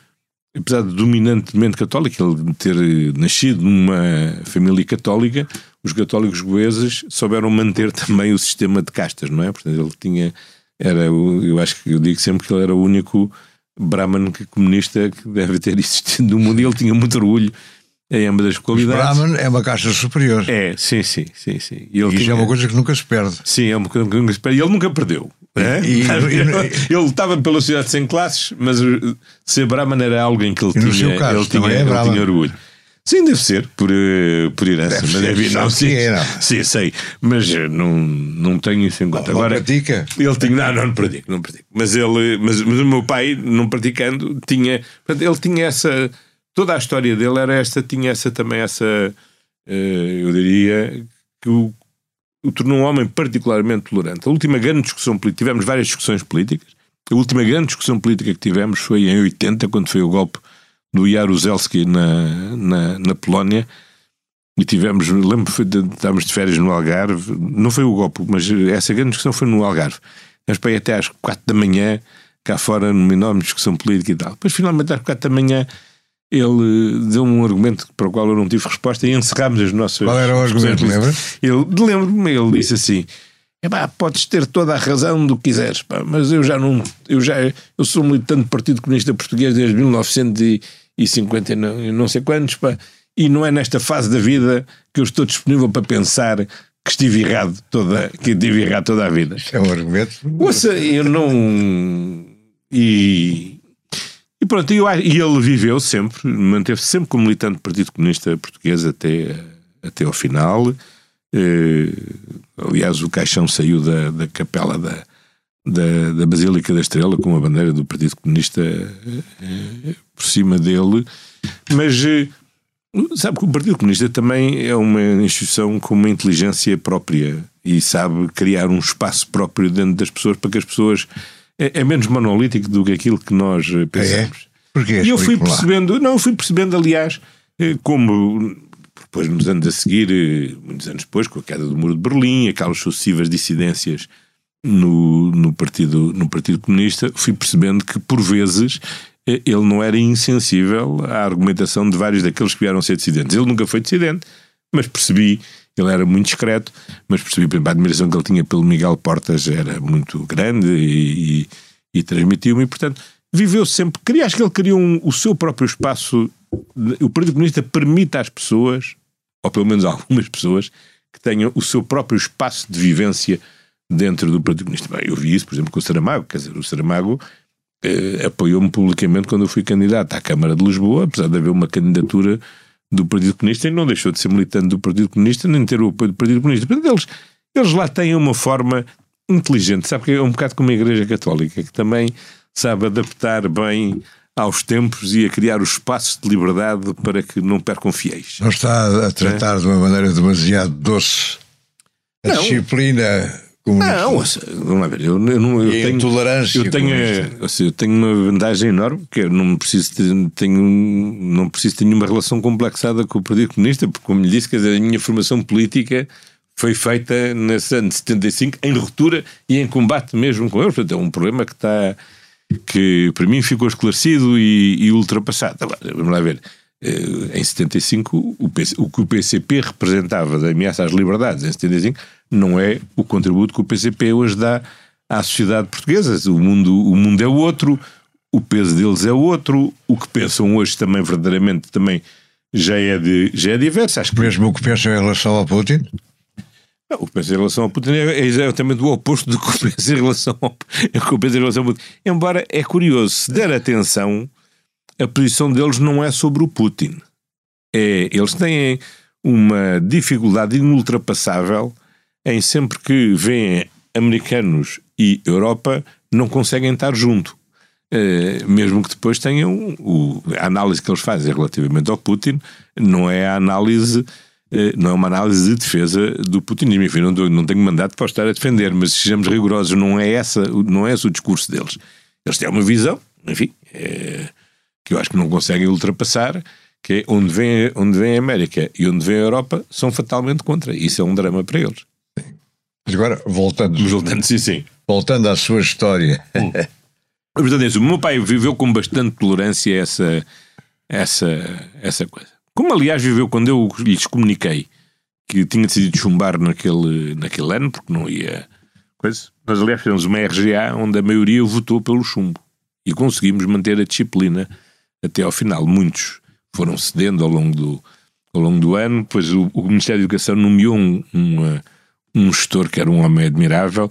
apesar de dominantemente católico, ele ter nascido numa família católica, os católicos goeses souberam manter também o sistema de castas, não é? Portanto, ele tinha, era, eu acho que eu digo sempre que ele era o único Brahman comunista que deve ter existido no mundo e ele tinha muito orgulho em ambas as qualidades. O Brahman é uma caixa superior. É, sim, sim, sim. sim. E, ele tinha... é uma coisa que nunca se perde. Sim, é uma coisa que nunca se perde. E ele nunca perdeu. É? E, e, ele estava pela sociedade sem classes, mas ser Brahman era alguém que ele tinha, seu caso, ele tinha, é ele tinha orgulho. Sim, deve ser, por, eh, por herança. Deve mas deve, não, sim, é, não. sim, sei, mas eh, não, não tenho isso em conta. Não, Agora, pratica? Ele tinha, não, não, não pratico, não pratico. Mas, ele, mas, mas o meu pai, não praticando, tinha, ele tinha essa toda a história dele era esta, tinha essa também essa, uh, eu diria, que o, o tornou um homem particularmente tolerante. A última grande discussão política, tivemos várias discussões políticas, a última grande discussão política que tivemos foi em 80, quando foi o golpe do Jaruzelski na, na, na Polónia, e tivemos, lembro, estávamos de férias no Algarve, não foi o golpe, mas essa grande discussão foi no Algarve. Mas para até às quatro da manhã, cá fora, numa enorme discussão política e tal. Depois, finalmente, às quatro da manhã, ele deu um argumento para o qual eu não tive resposta e encerramos as nossas. Qual era o argumento, lembra? Ele, lembro-me, ele disse assim: podes ter toda a razão do que quiseres, pá, mas eu já não. Eu, já, eu sou militante do Partido Comunista Português desde 1950 e não, não sei quantos, pá, e não é nesta fase da vida que eu estou disponível para pensar que estive errado toda, que estive errado toda a vida. É um argumento. Ouça, eu não. E, e pronto, eu, e ele viveu sempre, manteve-se sempre como militante do Partido Comunista Português até, até ao final. Eh, aliás, o caixão saiu da, da capela da, da, da Basílica da Estrela com a bandeira do Partido Comunista eh, por cima dele. Mas eh, Sabe que o Partido Comunista também é uma instituição com uma inteligência própria e sabe criar um espaço próprio dentro das pessoas para que as pessoas. É, é menos monolítico do que aquilo que nós eh, pensamos. É? Porquê? E eu fui percebendo, não, fui percebendo, aliás, eh, como depois nos anos a seguir, eh, muitos anos depois, com a queda do Muro de Berlim, aquelas sucessivas dissidências no, no, partido, no Partido Comunista, fui percebendo que, por vezes, ele não era insensível à argumentação de vários daqueles que vieram ser dissidentes. Ele nunca foi dissidente, mas percebi, ele era muito discreto, mas percebi, a admiração que ele tinha pelo Miguel Portas era muito grande e, e, e transmitiu-me, e portanto viveu sempre, queria, acho que ele queria um, o seu próprio espaço, o Partido Comunista permite às pessoas, ou pelo menos algumas pessoas, que tenham o seu próprio espaço de vivência dentro do Partido Comunista. Bem, eu vi isso, por exemplo, com o Saramago, quer dizer, o Saramago eh, apoiou-me publicamente quando eu fui candidato à Câmara de Lisboa, apesar de haver uma candidatura do Partido Comunista, e não deixou de ser militante do Partido Comunista, nem ter o apoio do Partido Comunista. Portanto, eles, eles lá têm uma forma inteligente, sabe que é um bocado como a Igreja Católica, que também sabe adaptar bem aos tempos e a criar os espaços de liberdade para que não percam fiéis. Não está a tratar é? de uma maneira demasiado doce a não. disciplina não, ver, eu, não, eu tenho tolerância. Eu tenho, eu tenho uma vantagem enorme, que é não preciso ter, tenho, não preciso ter nenhuma relação complexada com o Partido Comunista, porque, como lhe disse, quer dizer, a minha formação política foi feita nesse ano de 75 em ruptura e em combate mesmo com eles. Portanto, é um problema que está que para mim ficou esclarecido e, e ultrapassado. Agora, vamos lá ver. Eh, em 75, o, PC, o que o PCP representava da ameaça às liberdades em 75 não é o contributo que o PCP hoje dá à sociedade portuguesa. O mundo, o mundo é outro, o peso deles é outro, o que pensam hoje também verdadeiramente também já é, de, já é diverso. Acho que... Mesmo o que pensam em relação ao Putin? Não, o que pensa em relação ao Putin é exatamente o oposto do que pensa em relação ao, que pensa em relação ao Putin. Embora é curioso, se der atenção, a posição deles não é sobre o Putin. É, eles têm uma dificuldade inultrapassável em sempre que vêm americanos e Europa não conseguem estar junto. Uh, mesmo que depois tenham o, a análise que eles fazem relativamente ao Putin, não é a análise, uh, não é uma análise de defesa do putinismo. Enfim, não, não tenho mandato para estar a defender, mas sejamos rigorosos, não é, essa, não é esse o discurso deles. Eles têm uma visão, enfim, é, que eu acho que não conseguem ultrapassar, que é onde vem, onde vem a América e onde vem a Europa, são fatalmente contra. Isso é um drama para eles. Mas agora, voltando. Voltando, sim, sim. Voltando à sua história. Hum. Verdade é o meu pai viveu com bastante tolerância essa, essa, essa coisa. Como, aliás, viveu quando eu lhes comuniquei que tinha decidido chumbar naquele, naquele ano, porque não ia. Coisa. Nós, aliás, fizemos uma RGA onde a maioria votou pelo chumbo. E conseguimos manter a disciplina até ao final. Muitos foram cedendo ao longo do, ao longo do ano. Depois o, o Ministério da Educação nomeou um, uma um gestor que era um homem admirável,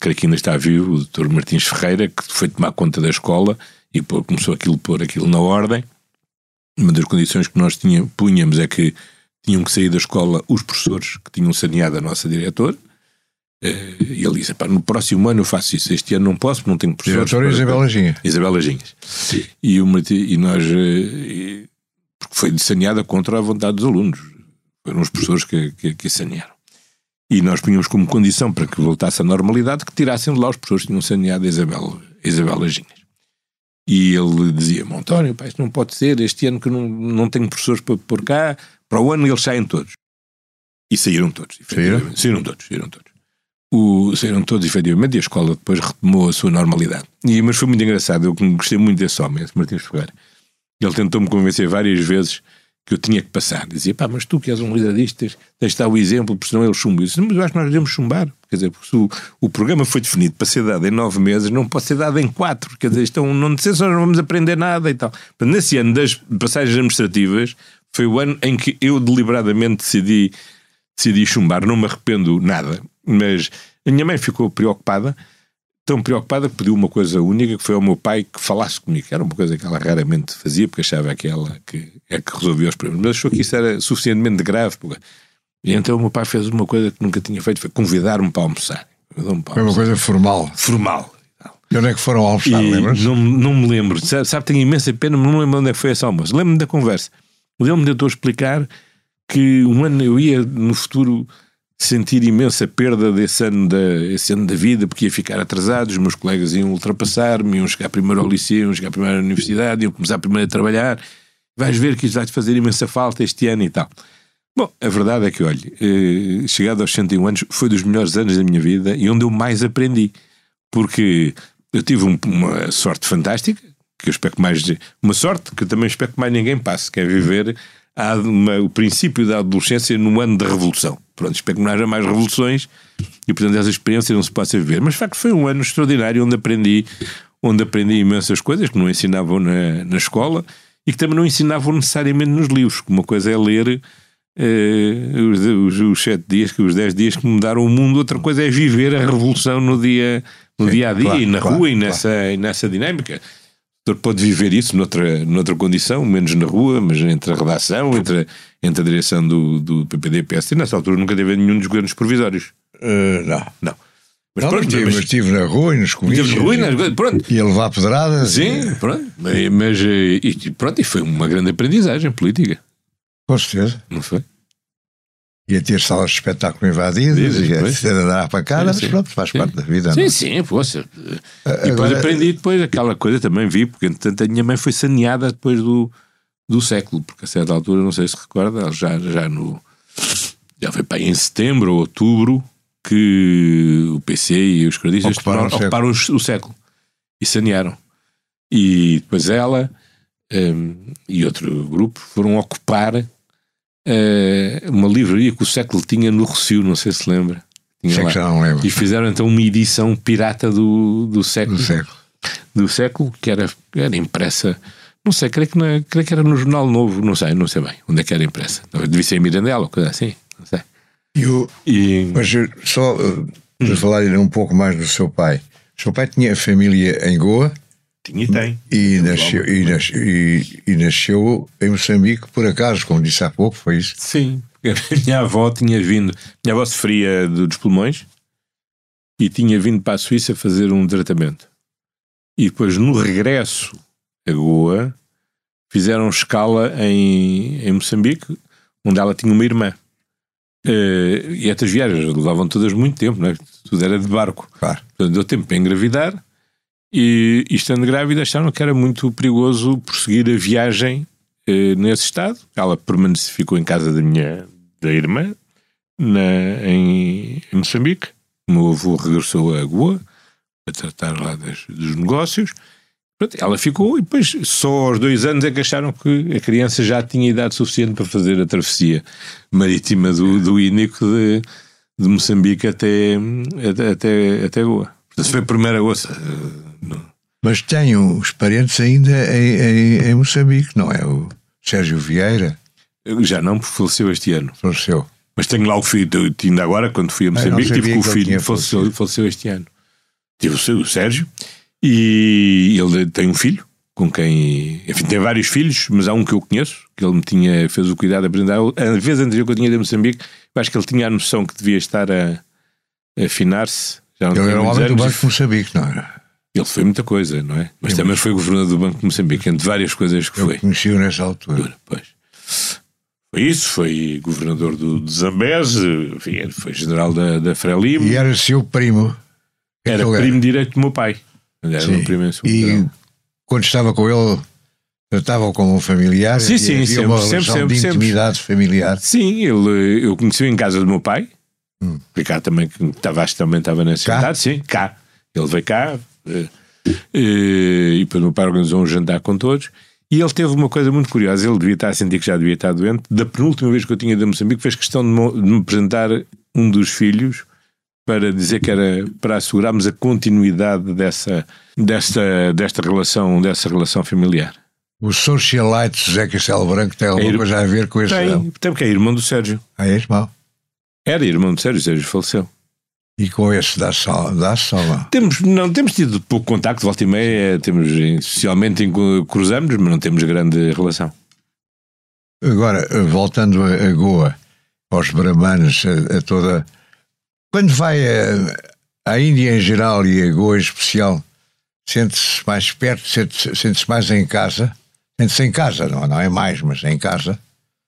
creio que ainda está vivo, o Dr. Martins Ferreira, que foi tomar conta da escola e pô, começou aquilo, pôr aquilo na ordem. Uma das condições que nós tinha, punhamos é que tinham que sair da escola os professores que tinham saneado a nossa diretora. Eh, e ele disse: no próximo ano eu faço isso. Este ano não posso, porque não tenho professores. Diretora Isabel Ginha. Isabel Ginhas. E, e nós. Eh, porque foi saneada contra a vontade dos alunos. Foram os professores que, que, que sanearam. E nós punhamos como condição para que voltasse à normalidade que tirassem de lá os pessoas que tinham saneado a Isabel, Isabel Laginhas. E ele dizia-me, António, pá, isto não pode ser, este ano que não, não tenho professores para pôr cá, para o ano eles saem todos. E saíram todos. Saíram? Saíram todos, saíram todos. O, saíram todos, efetivamente, e a escola depois retomou a sua normalidade. E, mas foi muito engraçado, eu gostei muito desse homem, esse Martins Ferreira. Ele tentou-me convencer várias vezes que eu tinha que passar. Dizia, pá, mas tu que és um líder disto, tens, de dar o exemplo, porque senão ele chumba. Eu disse, mas eu acho que nós devemos chumbar. Quer dizer, porque o, o programa foi definido para ser dado em nove meses, não pode ser dado em quatro. Quer dizer, então não sei se nós não vamos aprender nada e tal. Mas nesse ano das passagens administrativas, foi o ano em que eu deliberadamente decidi, decidi chumbar. Não me arrependo nada, mas a minha mãe ficou preocupada tão preocupada que pediu uma coisa única, que foi ao meu pai que falasse comigo. Era uma coisa que ela raramente fazia, porque achava que ela que, é que resolvia os problemas. Mas achou que isso era suficientemente grave. Porque... E então o meu pai fez uma coisa que nunca tinha feito, foi convidar-me para almoçar. Para foi uma coisa formal. Formal. E onde é que foram almoçar, lembras? Não, não me lembro. Sabe, sabe, tenho imensa pena, mas não lembro onde é que foi esse almoço. Lembro-me da conversa. Ele me tentou explicar que um ano eu ia, no futuro sentir imensa perda desse ano da, esse ano da vida, porque ia ficar atrasado, os meus colegas iam ultrapassar-me, iam chegar primeiro ao liceu, iam chegar primeiro à universidade, iam começar primeiro a trabalhar. Vais ver que isso vai-te fazer imensa falta este ano e tal. Bom, a verdade é que, olha, eh, chegado aos 101 anos, foi dos melhores anos da minha vida e onde eu mais aprendi. Porque eu tive um, uma sorte fantástica, que eu espero que mais. Uma sorte que também espero que mais ninguém passe, que é viver há uma, o princípio da adolescência no ano da Revolução. Pronto, espero que não haja mais revoluções e, portanto, essa experiência não se possa viver. Mas, de facto, foi um ano extraordinário onde aprendi, onde aprendi imensas coisas que não ensinavam na, na escola e que também não ensinavam necessariamente nos livros. Uma coisa é ler eh, os, os, os, sete dias, os dez dias que mudaram o mundo, outra coisa é viver a revolução no dia, no Sim, dia a dia claro, e na claro, rua e nessa, claro. e nessa dinâmica pode viver isso noutra, noutra condição, menos na rua, mas entre a redação, entre, entre a direção do, do PPD e PSD. Nessa altura nunca teve nenhum dos governos provisórios. Uh, não. Não. Mas, não, pronto, mas, estive na rua e nos comícios. Estive na rua e nas pronto. E a levar pedradas. Sim, e... pronto. Mas, mas e, pronto, e foi uma grande aprendizagem política. Com certeza. Não foi? Ia ter salas de espetáculo invadidas, ia ter de andar para cara, mas pronto, faz sim. parte da vida. Sim, não? É? sim, poxa. E depois aprendi depois aquela coisa, também vi, porque entretanto a minha mãe foi saneada depois do, do século, porque a certa altura, não sei se recorda, já, já no. Já foi para em setembro ou outubro que o PC e os credistas ocuparam, o, ocuparam século. o século e sanearam. E depois ela um, e outro grupo foram ocupar uh, uma livraria que o século tinha no Rocio, não sei se lembra. Tinha já não lembro. E fizeram então uma edição pirata do, do século. Do século. Do século, que era, era impressa. Não sei, creio que, na, creio que era no Jornal Novo, não sei, não sei bem onde é que era impressa. Devia ser em Mirandela ou coisa assim, não sei. E o, e... Mas só uh, para hum. falar um pouco mais do seu pai. O seu pai tinha família em Goa? Tinha e tem. E nasceu, e, nasceu, e, e, nasceu em Moçambique, por acaso, como disse há pouco, foi isso? Sim, a minha avó tinha vindo, minha avó sofria dos pulmões e tinha vindo para a Suíça fazer um tratamento. E depois, no regresso a Goa, fizeram escala em, em Moçambique, onde ela tinha uma irmã. Uh, e estas viagens levavam todas muito tempo, não é? tudo era de barco. Claro. Portanto, deu tempo para engravidar e, estando grávida, acharam que era muito perigoso prosseguir a viagem eh, nesse estado. Ela permaneceu, ficou em casa da minha da irmã, na, em, em Moçambique. O meu avô regressou a Goa para tratar lá das, dos negócios. Pronto, ela ficou e depois só aos dois anos é que acharam que a criança já tinha idade suficiente para fazer a travessia marítima do, do Ínico de, de Moçambique até, até, até, até Goa. Portanto, foi a primeira goça mas tenho os parentes ainda em, em, em, Moçambique, não é? O Sérgio Vieira. Já não, porque faleceu este ano. Faleceu. Mas tenho lá o filho, ainda agora, quando fui a Moçambique, tive com o filho, faleceu, faleceu este ano. Tive o Sérgio, e ele tem um filho, com quem, enfim, tem vários filhos, mas há um que eu conheço, que ele me tinha, fez o cuidado de aprender. A vez anterior que eu tinha de Moçambique, acho que ele tinha a noção que devia estar a, a afinar-se. Ele era o homem do Banco de Moçambique, não era? Ele foi muita coisa, não é? Mas também foi governador do Banco de Moçambique, entre várias coisas que eu foi. Conheci-o nessa altura. Pois. Foi isso, foi governador do, do Zambese, enfim, foi general da, da Frelimo. E era seu primo. Era primo era? direito do meu pai. Era Sim. Primo e quando estava com ele, Tratavam como um familiar? Sim, sim, havia sempre, uma sempre, relação sempre, de sempre. intimidade familiar. Sim, ele, eu conheci-o em casa do meu pai. Hum. Também, que estava, acho que também estava na cidade. Sim, cá. Ele veio cá. Eh, eh, e depois o meu pai organizou um jantar com todos. E ele teve uma coisa muito curiosa. Ele devia estar a sentir que já devia estar doente. Da penúltima vez que eu tinha a Moçambique, fez questão de de me apresentar um dos filhos para dizer que era para assegurarmos a continuidade dessa, desta, desta, relação, dessa relação familiar. O socialite José Castelo Branco tem alguma É ir- coisa a ver com este Tem, tem porque é irmão do Sérgio. Ah, é irmão. Era irmão do Sérgio, o Sérgio faleceu. E com este dá dá só não. Temos, não, temos tido pouco contacto, volta e meia, temos, socialmente cruzamos, mas não temos grande relação. Agora, voltando a, a Goa, aos brahmanes, a, a toda. Quando vai a, à Índia em geral e a Goa em especial, sente-se mais perto, sente-se sente-se mais em casa. Sente-se em casa, não, não é mais, mas em casa.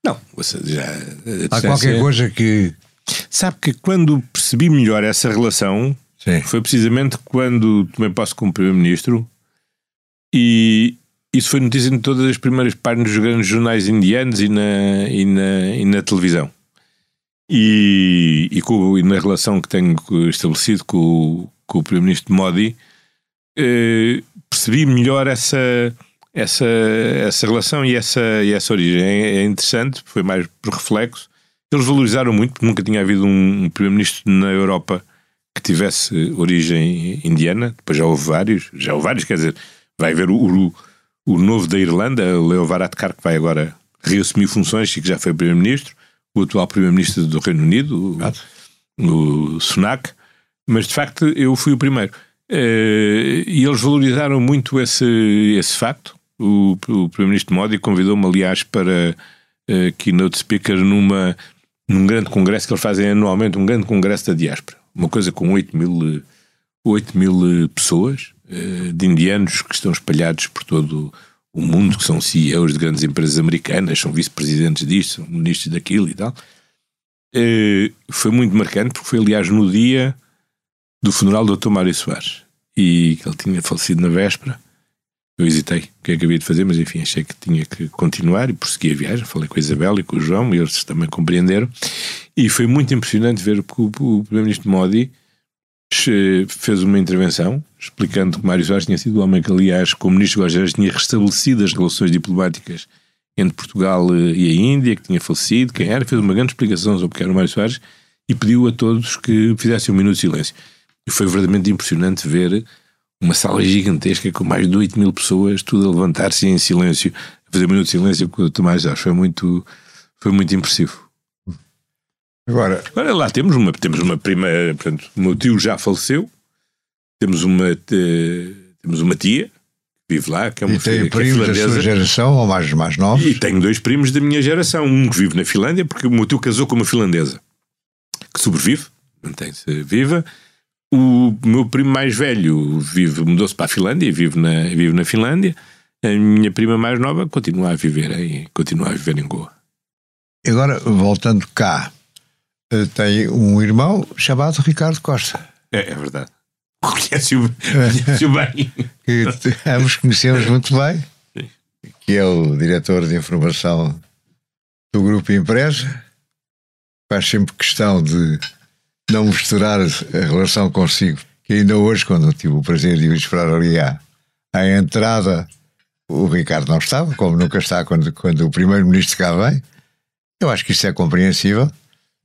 Não, já, a Há qualquer coisa que. Sabe que quando percebi melhor essa relação, Sim. foi precisamente quando tomei posse como Primeiro-Ministro e isso foi notícia em todas as primeiras páginas dos grandes jornais indianos e na, e na, e na televisão. E, e, com, e na relação que tenho estabelecido com, o- com o Primeiro-Ministro Modi, eh, percebi melhor essa, essa, essa relação e essa, e essa origem. É, é interessante, foi mais por reflexo. Eles valorizaram muito, porque nunca tinha havido um, Primeiro-Ministro na Europa que tivesse origem indiana. Depois já houve vários, já houve vários, quer dizer, vai haver o, o, o novo da Irlanda, Leo Varadkar, que vai agora reassumir funções e que já foi Primeiro-Ministro, o atual Primeiro-Ministro do Reino Unido, o, o Sunak, mas de facto eu fui o primeiro. Eh, e eles valorizaram muito esse, esse facto. O, o Primeiro-Ministro Modi convidou-me, aliás, para eh, keynote speaker numa, num grande congresso que eles fazem anualmente, um grande congresso da diáspora. Uma coisa com 8 mil, eh, 8 mil eh, pessoas, eh, de indianos que estão espalhados por todo o mundo, que são CEOs de grandes empresas americanas, são vice-presidentes disto, são ministros daquilo e tal. Eh, foi muito marcante, porque foi, aliás, no dia do funeral do Dr. Mário Soares e que ele tinha falecido na véspera. Eu hesitei o que é que havia de fazer, mas enfim, achei que tinha que continuar e prossegui a viagem. Falei com a Isabel e com o João e eles também compreenderam. E foi muito impressionante ver que o, o Primeiro-Ministro Modi che- fez uma intervenção explicando que Mário Soares tinha sido o homem que, aliás, como Ministro dos Estrangeiros, tinha restabelecido as relações diplomáticas entre Portugal eh, e a Índia, que tinha falecido, quem era, fez uma grande explicação sobre o que era o Mário Soares e pediu a todos que fizessem um minuto de silêncio. E foi verdadeiramente impressionante ver uma sala gigantesca com mais de 8 mil pessoas, tudo a levantar-se em silêncio, a fazer um minuto de silêncio com o Tomás Jorge. Foi muito, foi muito impressivo. Agora, Agora lá temos uma, temos uma prima, portanto, o meu tio já faleceu, temos uma, temos uma tia que vive lá, que é uma e tem que é primos da sua geração ou mais, mais novos? E tenho dois primos da minha geração. Um que vive na Finlândia, porque o meu tio casou com uma finlandesa que sobrevive, mantém-se viva. O meu primo mais velho vive, mudou-se para a Finlândia e vive na, vive na Finlândia. A minha prima mais nova continua a viver em, continua a viver em Goa. Agora, voltando cá, eh, tem um irmão chamado Ricardo Costa, É, é verdade. Conhece-o conhece bem. ambos conhecemos muito bem, que é o diretor de informação do Grupo Empresa. Faz sempre questão de não misturar a relação consigo, que ainda hoje, quando tive o prazer de o esperar ali à, à entrada, o Ricardo não estava, como nunca está quando, quando o primeiro-ministro cá vem. Eu acho que isso é compreensível,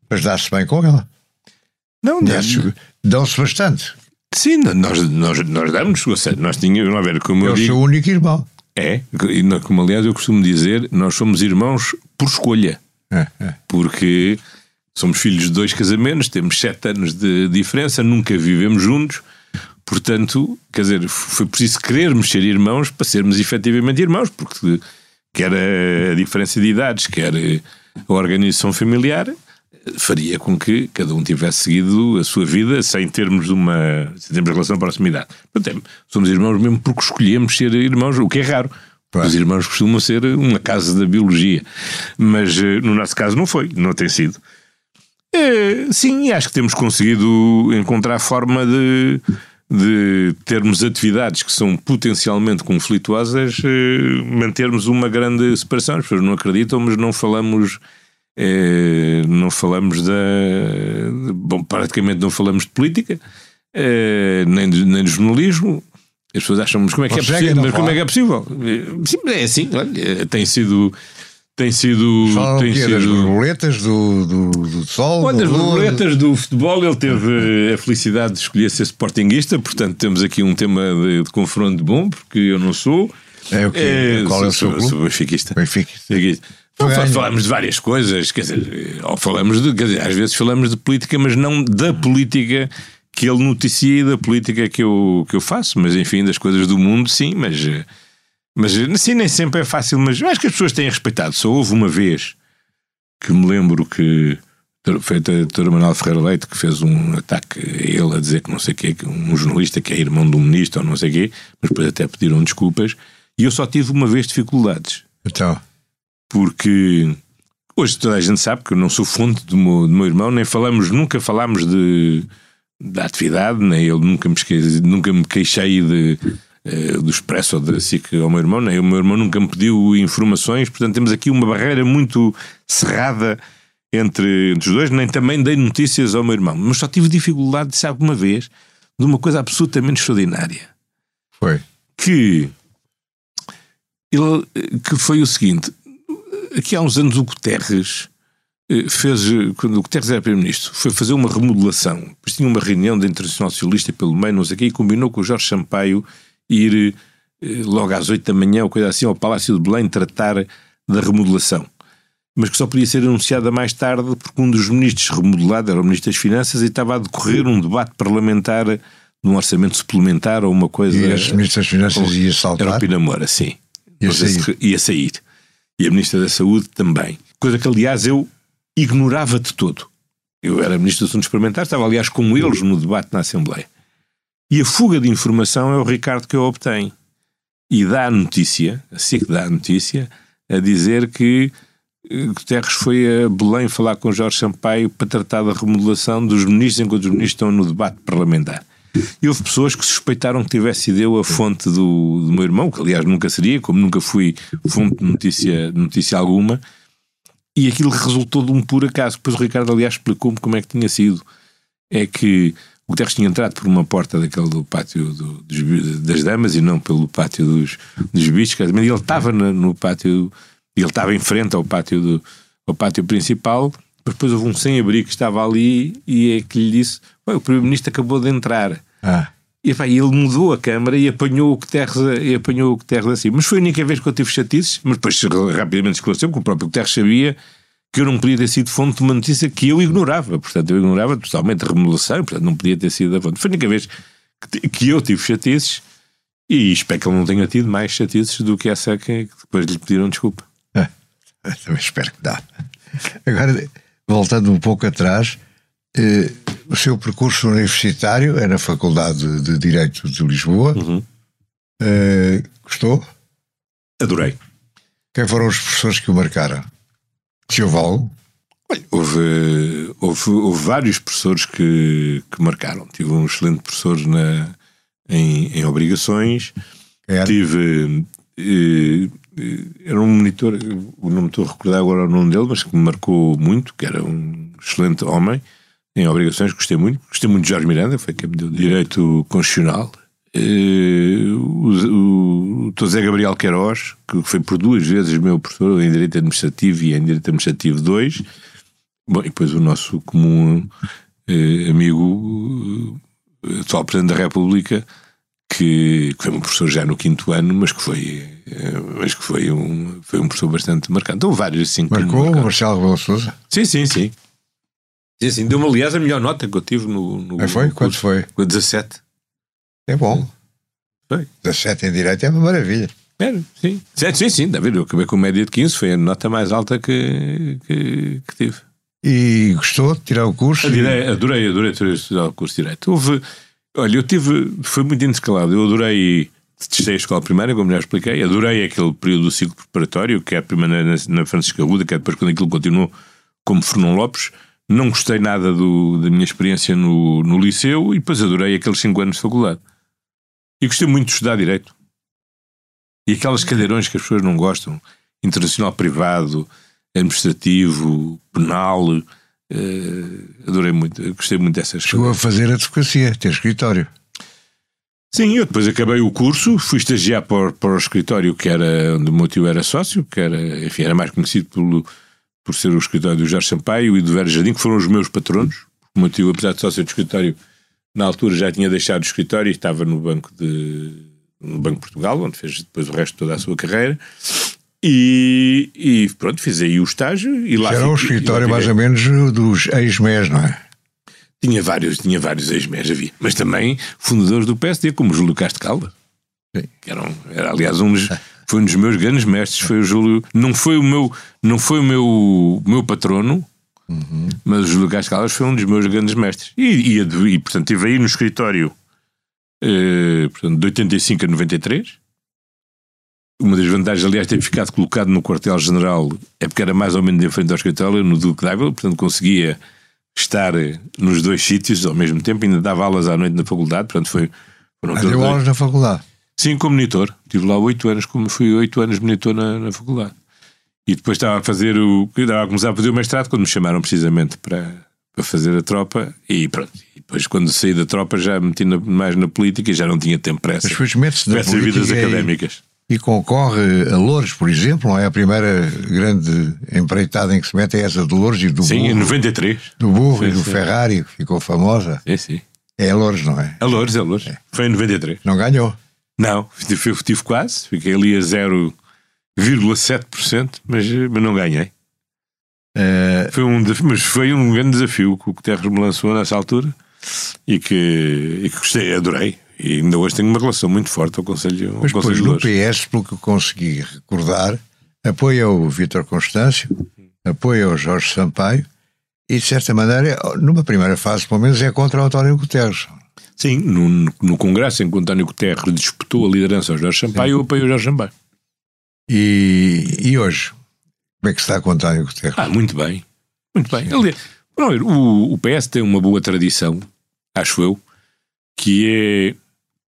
mas dá-se bem com ela. Não, Dá-se- Dão-se bastante. Sim, nós, nós, nós damos, nós tínhamos, vamos ver, como eu o digo, seu único irmão. é, e não- como aliás eu costumo dizer, nós somos irmãos por escolha. É, é. porque somos filhos de dois casamentos, temos sete anos de diferença, nunca vivemos juntos, portanto, quer dizer, foi preciso querermos ser irmãos para sermos efetivamente irmãos, porque quer a diferença de idades, quer a organização familiar, faria com que cada um tivesse seguido a sua vida sem termos uma sem termos relação de proximidade. Portanto, é, somos irmãos mesmo porque escolhemos ser irmãos, o que é raro. Claro. Os irmãos costumam ser uma casa da biologia. Mas eh, no nosso caso não foi, não tem sido. Eh, sim, acho que temos conseguido encontrar forma de, de termos atividades que são potencialmente conflituosas, eh, mantermos uma grande separação. As pessoas não acreditam, mas não falamos. Eh, não falamos da. Bom, praticamente não falamos de política, nem, de, nem de jornalismo. As pessoas acham, mas como é que, é possível, mas como é, que é possível? Sim, é assim, olha, tem sido tem sido. Falam tem sido... das borboletas, do, do, do sol. Olha, das borboletas do futebol, ele teve a felicidade de escolher ser sportinguista, portanto temos aqui um tema de, de confronto bom, porque eu não sou. É o quê? É, Qual é o seu clube? Sou benfiquista. Benfiquista. Então, falamos de várias coisas, quer dizer, ou falamos de, dizer, às vezes falamos de política, mas não da política que ele noticia e da política que eu, que eu faço, mas enfim, das coisas do mundo, sim, mas mas assim nem sempre é fácil, mas eu acho que as pessoas têm respeitado. Só houve uma vez que me lembro que foi a doutora Manuel Ferreira Leite que fez um ataque a ele a dizer que não sei o quê, que um jornalista que é irmão de um ministro ou não sei o quê, mas depois até pediram desculpas. E eu só tive uma vez dificuldades. Então. Porque hoje toda a gente sabe que eu não sou fonte do meu, do meu irmão, nem falamos, nunca falámos de, da atividade, nem ele nunca me, nunca me queixei de do Expresso ou da SIC ao meu irmão, nem o meu irmão nunca me pediu informações, portanto temos aqui uma barreira muito cerrada entre, entre os dois, nem também dei notícias ao meu irmão, mas só tive dificuldade, sabe, uma vez, de uma coisa absolutamente extraordinária. Foi. Que, ele, que foi o seguinte, aqui há uns anos o Guterres eh, fez, quando o Guterres era Primeiro-Ministro, foi fazer uma remodelação. Depois tinha uma reunião da Internacional Socialista pelo meio, não sei o quê, e combinou com o Jorge Sampaio ir eh, logo às oito da manhã ou coisa assim ao Palácio de Belém tratar da remodelação. Mas que só podia ser anunciada mais tarde porque um dos ministros remodelado era o Ministro das Finanças e estava a decorrer um debate parlamentar de um orçamento suplementar ou uma coisa. E as Ministras das Finanças ia saltar? Era o Pinamora, sim. Ia sair. ia sair. E a Ministra da Saúde também. Coisa que, aliás, eu ignorava de todo. Eu era Ministro dos Assuntos Parlamentares, estava, aliás, com eles no debate na Assembleia. E a fuga de informação é o Ricardo que eu obtenho. E dá a notícia, assim que dá a notícia, a dizer que eh, Guterres foi a Belém falar com Jorge Sampaio para tratar da remodelação dos ministros enquanto os ministros estão no debate parlamentar. E houve pessoas que suspeitaram que tivesse sido eu a fonte do, do meu irmão, que aliás nunca seria, como nunca fui fonte de notícia, notícia alguma, e aquilo resultou de um puro acaso. Depois o Ricardo, aliás, explicou-me como é que tinha sido. É que o Guterres tinha entrado por uma porta daquele do pátio do, dos, das damas e não pelo pátio dos, dos bichos. Ele estava no, no pátio, ele estava em frente ao pátio, do, ao pátio principal. Depois houve um sem-abrigo que estava ali e é que lhe disse: o Primeiro-Ministro acabou de entrar. Ah. E pá, ele mudou a câmara e apanhou o Guterres, e apanhou o Guterres assim. Mas foi a única vez que eu tive chatices, mas depois rapidamente esclareceu que o próprio Guterres sabia que eu não podia ter sido fonte de uma notícia que eu ignorava. Portanto, eu ignorava totalmente a remodelação, portanto, não podia ter sido a fonte. Foi a única vez que, que eu tive chatices e espero que ele não tenha tido mais chatices do que essa que, depois lhe pediram desculpa. Também espero que dá. Agora, voltando um pouco atrás, eh, o seu percurso universitário é na Faculdade de Direito de Lisboa. Uhum. Eh, gostou? Adorei. Quem foram os professores que o marcaram? Se houve algo? Houve, houve, houve, vários professores que, que marcaram. Tive um excelente professor na, em, em obrigações. Era? Tive. Eh, eh, era um monitor, não me estou a recordar agora o nome dele, mas que me marcou muito, que era um excelente homem em obrigações, gostei muito. Gostei muito de Jorge Miranda, foi quem me deu direito constitucional. O, o, José Gabriel Queiroz, que foi por duas vezes meu professor em Direito Administrativo e em Direito Administrativo 2. Bom, e depois o nosso comum uh, amigo, uh, atual Presidente da República, que, que, foi um professor já no quinto ano, mas que foi, mas que foi, um, foi um professor bastante marcante. Então, vários assim. Marcou o Marcelo Rebelo Souza? Sim, sim, sim. Sim, sim. Deu-me, aliás, a melhor nota que eu tive no. no é foi? Quanto foi? Com 17. É bom. Foi. 17 em direito é uma maravilha. Era, sim. Sim, sim, David, eu acabei com média de 15, foi a nota mais alta que, que, que tive. E gostou de tirar o curso? Adorei, adorei, adorei estudar o curso de Direito. Houve, olha, eu tive, foi muito intercalado, eu adorei, testei a escola primária, como já expliquei, adorei aquele período do ciclo preparatório, que é a primeira na, na Francisca Aguda, que é depois quando aquilo continuou como Fernão Lopes, não gostei nada do, da minha experiência no, no liceu e depois adorei aqueles 5 anos de faculdade. E gostei muito de estudar Direito. E aquelas cadeirões que as pessoas não gostam, internacional privado, administrativo, penal, uh, adorei muito, gostei muito dessas Chegou a fazer advocacia, ter escritório. Sim, eu depois acabei o curso, fui estagiar para, para o escritório que era onde o meu tio era sócio, que era, enfim, era mais conhecido pelo, por ser o escritório do Jorge Sampaio e do Vera Jardim, que foram os meus patronos. O meu tio, apesar de sócio do escritório, na altura já tinha deixado o escritório e estava no Banco de no Banco de Portugal, onde fez depois o resto de toda a sua carreira. E, e pronto, fiz aí o estágio e lá. Era um escritório mais ou menos dos ex-MES, não é? Tinha vários, tinha vários ex-MES, havia. Mas também fundadores do PSD, como o Júlio Castro Calda. Sim. Era, era, aliás, um dos, foi um dos meus grandes mestres, foi o Júlio. Não foi o meu, não foi o meu, meu patrono, uhum. mas o Júlio Caldas foi um dos meus grandes mestres. E, e, e portanto, estive aí no escritório eh, portanto, de 85 a 93. Uma das vantagens, aliás, ter ficado colocado no quartel-general é porque era mais ou menos em frente ao escritório, no Duque d'Ávila, portanto conseguia estar nos dois sítios ao mesmo tempo, ainda dava aulas à noite na faculdade, portanto foi... Deu aulas na faculdade? Sim, como monitor. Estive lá oito anos, como fui oito anos monitor na, na, faculdade. E depois estava a fazer o. Estava a começar a fazer o mestrado quando me chamaram precisamente para, para fazer a tropa e pronto. E depois, quando saí da tropa, já me meti na, mais na política e já não tinha tempo para, essa, para essas vidas académicas. E concorre a Lourdes, por exemplo, não é? A primeira grande empreitada em que se mete é essa de Lourdes e do sim, Burro. Sim, em 93. Do Burro sim, e do sim. Ferrari, que ficou famosa. Sim, sim. É a Lourdes, não é? A Lourdes, é a Lourdes. É. Foi em 93. Não ganhou? Não, tive, tive quase. Fiquei ali a 0,7%, mas, mas não ganhei. Uh, foi um, mas foi um grande desafio que o Guterres me lançou nessa altura e que, e que gostei, adorei. E ainda hoje tenho uma relação muito forte ao Conselho, Mas ao Conselho depois no PS, pelo que eu consegui recordar, apoia o Vítor Constâncio, apoia o Jorge Sampaio e, de certa maneira, numa primeira fase, pelo menos, é contra o António Guterres. Sim, no, no Congresso, em que o António Guterres disputou a liderança ao Jorge Sampaio, Sim. eu apoio o Jorge Sampaio. E, e hoje? Como é que está com o António Guterres? Ah, muito bem. Muito bem. Aliás, o, o PS tem uma boa tradição, acho eu, que é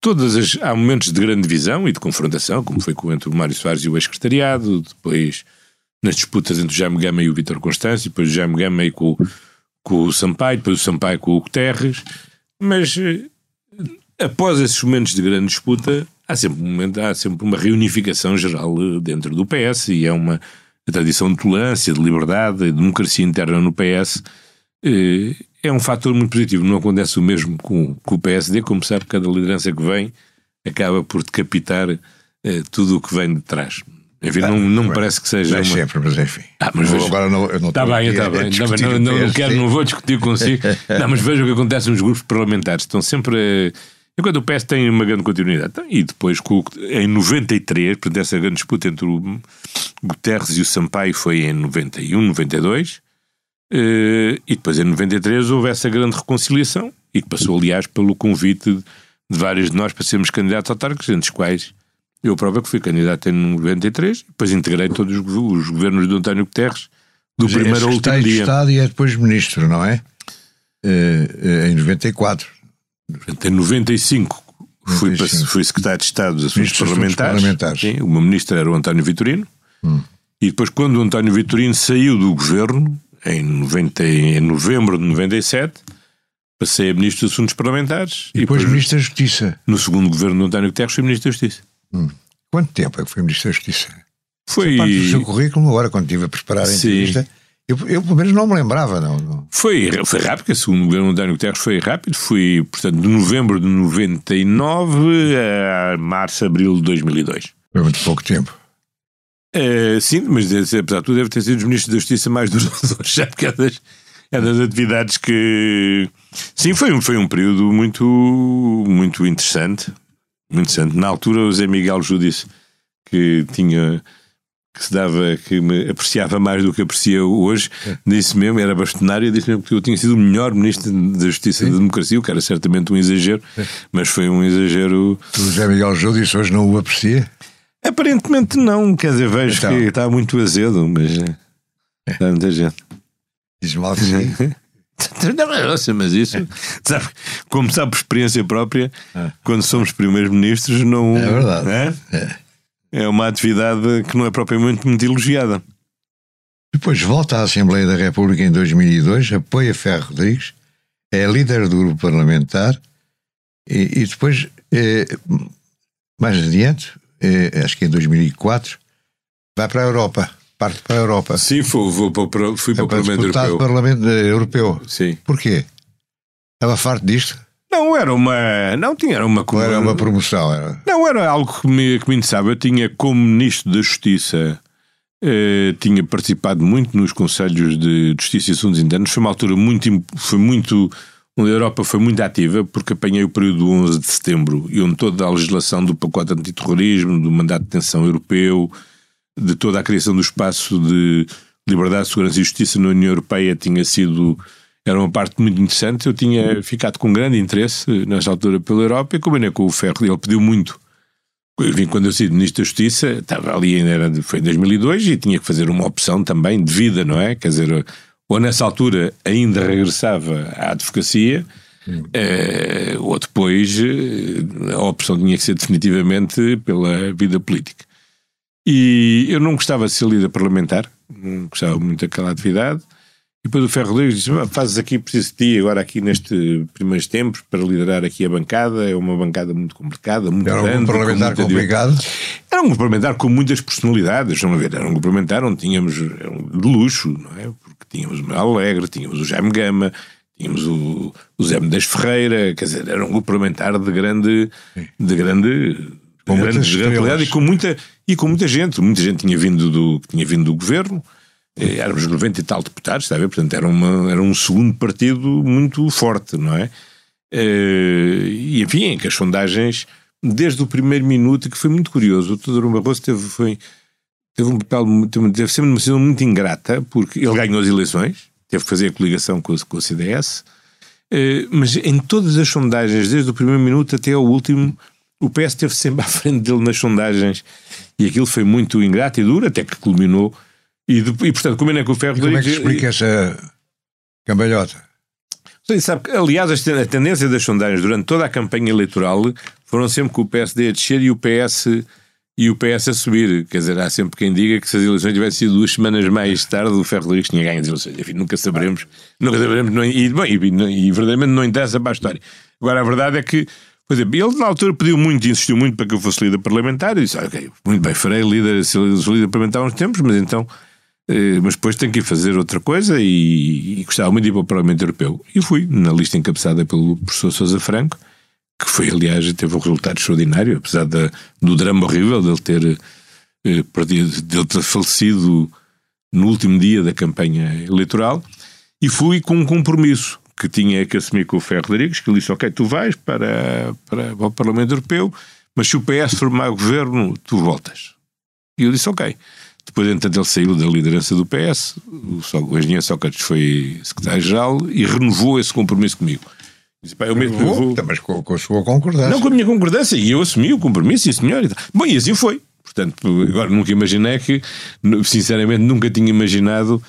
todas as há momentos de grande divisão e de confrontação, como foi com entre o Mário Soares e o ex-secretariado, depois nas disputas entre o Jaime Gama e o Vítor Constâncio, depois o Jaime Gama com, com o Sampaio, depois o Sampaio com o Guterres, mas eh, após esses momentos de grande disputa há sempre, um momento, há sempre uma reunificação geral eh, dentro do PS e é uma a tradição de tolerância, de liberdade, de democracia interna no PS eh, é um fator muito positivo. Não acontece o mesmo com, com o PSD, como sabe, cada liderança que vem acaba por decapitar eh, tudo o que vem de trás. Enfim, ah, não, não me parece que seja. Uma... sempre, mas enfim. Ah, mas vejo... Agora não, eu não Está bem, está bem. Não, não, não, não, quero, não vou discutir consigo. não, mas veja o que acontece nos grupos parlamentares. Estão sempre. Enquanto o PS tem uma grande continuidade. E depois, em 93, portanto, essa grande disputa entre o Guterres e o Sampaio foi em 91, 92. Eh, e depois, em 93, houve essa grande reconciliação e que passou, aliás, pelo convite de vários de nós para sermos candidatos autárquicos, entre os quais eu próprio que fui candidato em 93, depois integrei todos os governos do António Guterres, do Mas primeiro ao último dia. de Estado e é depois ministro, não é? Uh, em 94. Em 95 fui, 95. fui secretário de Estado dos Assuntos Parlamentares. parlamentares. Sim, o meu ministro era o António Vitorino. Hum. E depois, quando o António Vitorino saiu do governo, em, 90, em novembro de 97, passei a Ministro dos Assuntos Parlamentares. E, e depois, depois Ministro da Justiça. No segundo governo do António Guterres fui Ministro da Justiça. Hum. Quanto tempo é que foi Ministro da Justiça? Foi. Parte do seu currículo, agora, quando estive a preparar a entrevista. Eu, eu, pelo menos, não me lembrava, não. Foi, foi rápido, o segundo governo do António Guterres foi rápido. Foi, portanto, de novembro de 99 a março, abril de 2002. Foi muito pouco tempo. É, sim, mas apesar de tudo, deve ter sido os ministros da Justiça mais duradouros, já porque é das, é das atividades que. Sim, foi um, foi um período muito, muito interessante. Muito interessante. Na altura, o Zé Miguel Ju disse que tinha que se dava, que me apreciava mais do que aprecia hoje, disse mesmo, era bastonário, disse mesmo que eu tinha sido o melhor ministro da Justiça e da Democracia, o que era certamente um exagero, mas foi um exagero. O José Miguel disse hoje não o aprecia? Aparentemente não, quer dizer, vejo então. que está muito azedo, mas é. está muita gente. Diz mal sim. Nossa, mas isso, sabe, como sabe por experiência própria, quando somos primeiros-ministros, não. É verdade. É? é uma atividade que não é propriamente muito elogiada. Depois volta à Assembleia da República em 2002, apoia Ferro Rodrigues, é líder do grupo parlamentar e, e depois, é, mais adiante, é, acho que em 2004, vai para a Europa, parte para a Europa. Sim, fui, vou, para, fui é para o Parlamento Europeu. Parlamento Europeu. Sim. Porquê? Estava farto disto? Não, era uma. Não tinha, era uma. Ou era uma promoção? Era... Não, era algo que me, que me interessava. Eu tinha, como Ministro da Justiça, eh, tinha participado muito nos Conselhos de Justiça e Assuntos Internos. Foi uma altura muito. Foi muito onde a Europa foi muito ativa, porque apanhei o período do 11 de setembro e onde toda a legislação do pacote antiterrorismo, do mandato de detenção europeu, de toda a criação do espaço de liberdade, segurança e justiça na União Europeia tinha sido era uma parte muito interessante. Eu tinha ficado com grande interesse nessa altura pela Europa e combinei com o Ferro. Ele pediu muito. Eu vim quando eu saí Ministro da Justiça, estava ali, era, foi em 2002 e tinha que fazer uma opção também de vida, não é? Quer dizer, ou nessa altura ainda regressava à advocacia, eh, ou depois eh, a opção tinha que ser definitivamente pela vida política. E eu não gostava de ser líder parlamentar, não gostava muito daquela atividade. Depois o Ferro Rodrigues disse: Fazes aqui, preciso de ti agora aqui nestes primeiros tempos para liderar aqui a bancada. É uma bancada muito complicada, muito era grande. um parlamentar complicado? Era um parlamentar com muitas personalidades. Vamos ver, era um parlamentar onde tínhamos de luxo, não é? Porque tínhamos o Manuel Alegre, tínhamos o Jaime Gama, tínhamos o, o Zé Mendes Ferreira, quer dizer, era um grupo parlamentar de grande. De grande com de grande, de grande qualidade e com muita e com muita gente muita gente tinha vindo do tinha vindo do governo éramos 90 e tal deputados, está a ver? Portanto, era, uma, era um segundo partido muito forte, não é? E enfim, em que as sondagens, desde o primeiro minuto, que foi muito curioso, o Teodoro Barroso teve, foi, teve um papel, teve sempre uma decisão muito ingrata, porque ele ganhou as eleições, teve que fazer a coligação com, com a CDS, mas em todas as sondagens, desde o primeiro minuto até ao último, o PS esteve sempre à frente dele nas sondagens, e aquilo foi muito ingrato e duro, até que culminou e, de, e portanto, combinei com o Ferro e Como é que explica essa cambalhota? Sim, sabe, aliás, a tendência das sondagens durante toda a campanha eleitoral foram sempre com o PSD a descer e o PS e o PS a subir. Quer dizer, há sempre quem diga que se as eleições tivessem sido duas semanas mais tarde, o Ferro Rodrigues tinha ganho as eleições. Enfim, nunca saberemos. Nunca saberemos não, e, e, e, verdadeiramente não interessa para a história. Agora, a verdade é que, por exemplo, ele na altura pediu muito, insistiu muito para que eu fosse líder parlamentar. E disse: ok, muito bem, farei líder, líder parlamentar há uns tempos, mas então mas depois tenho que ir fazer outra coisa e, e gostava muito de ir para o Parlamento Europeu. E fui, na lista encabeçada pelo professor Sousa Franco, que foi, aliás, teve um resultado extraordinário, apesar da, do drama horrível dele ter, eh, dele ter falecido no último dia da campanha eleitoral, e fui com um compromisso que tinha que assumir com o Ferro Rodrigues, que ele disse, ok, tu vais para, para, para o Parlamento Europeu, mas se o PS formar governo, tu voltas. E eu disse, ok. Depois, entretanto, ele saiu da liderança do PS, o, o engenheiro Sócrates foi secretário-geral e renovou esse compromisso comigo. Disse, eu mesmo vou... Mas com, com, a sua concordância. Não, com a minha concordância, e eu assumi o compromisso, sim senhor. E Bom, e assim foi. Portanto, agora nunca imaginei que, sinceramente, nunca tinha imaginado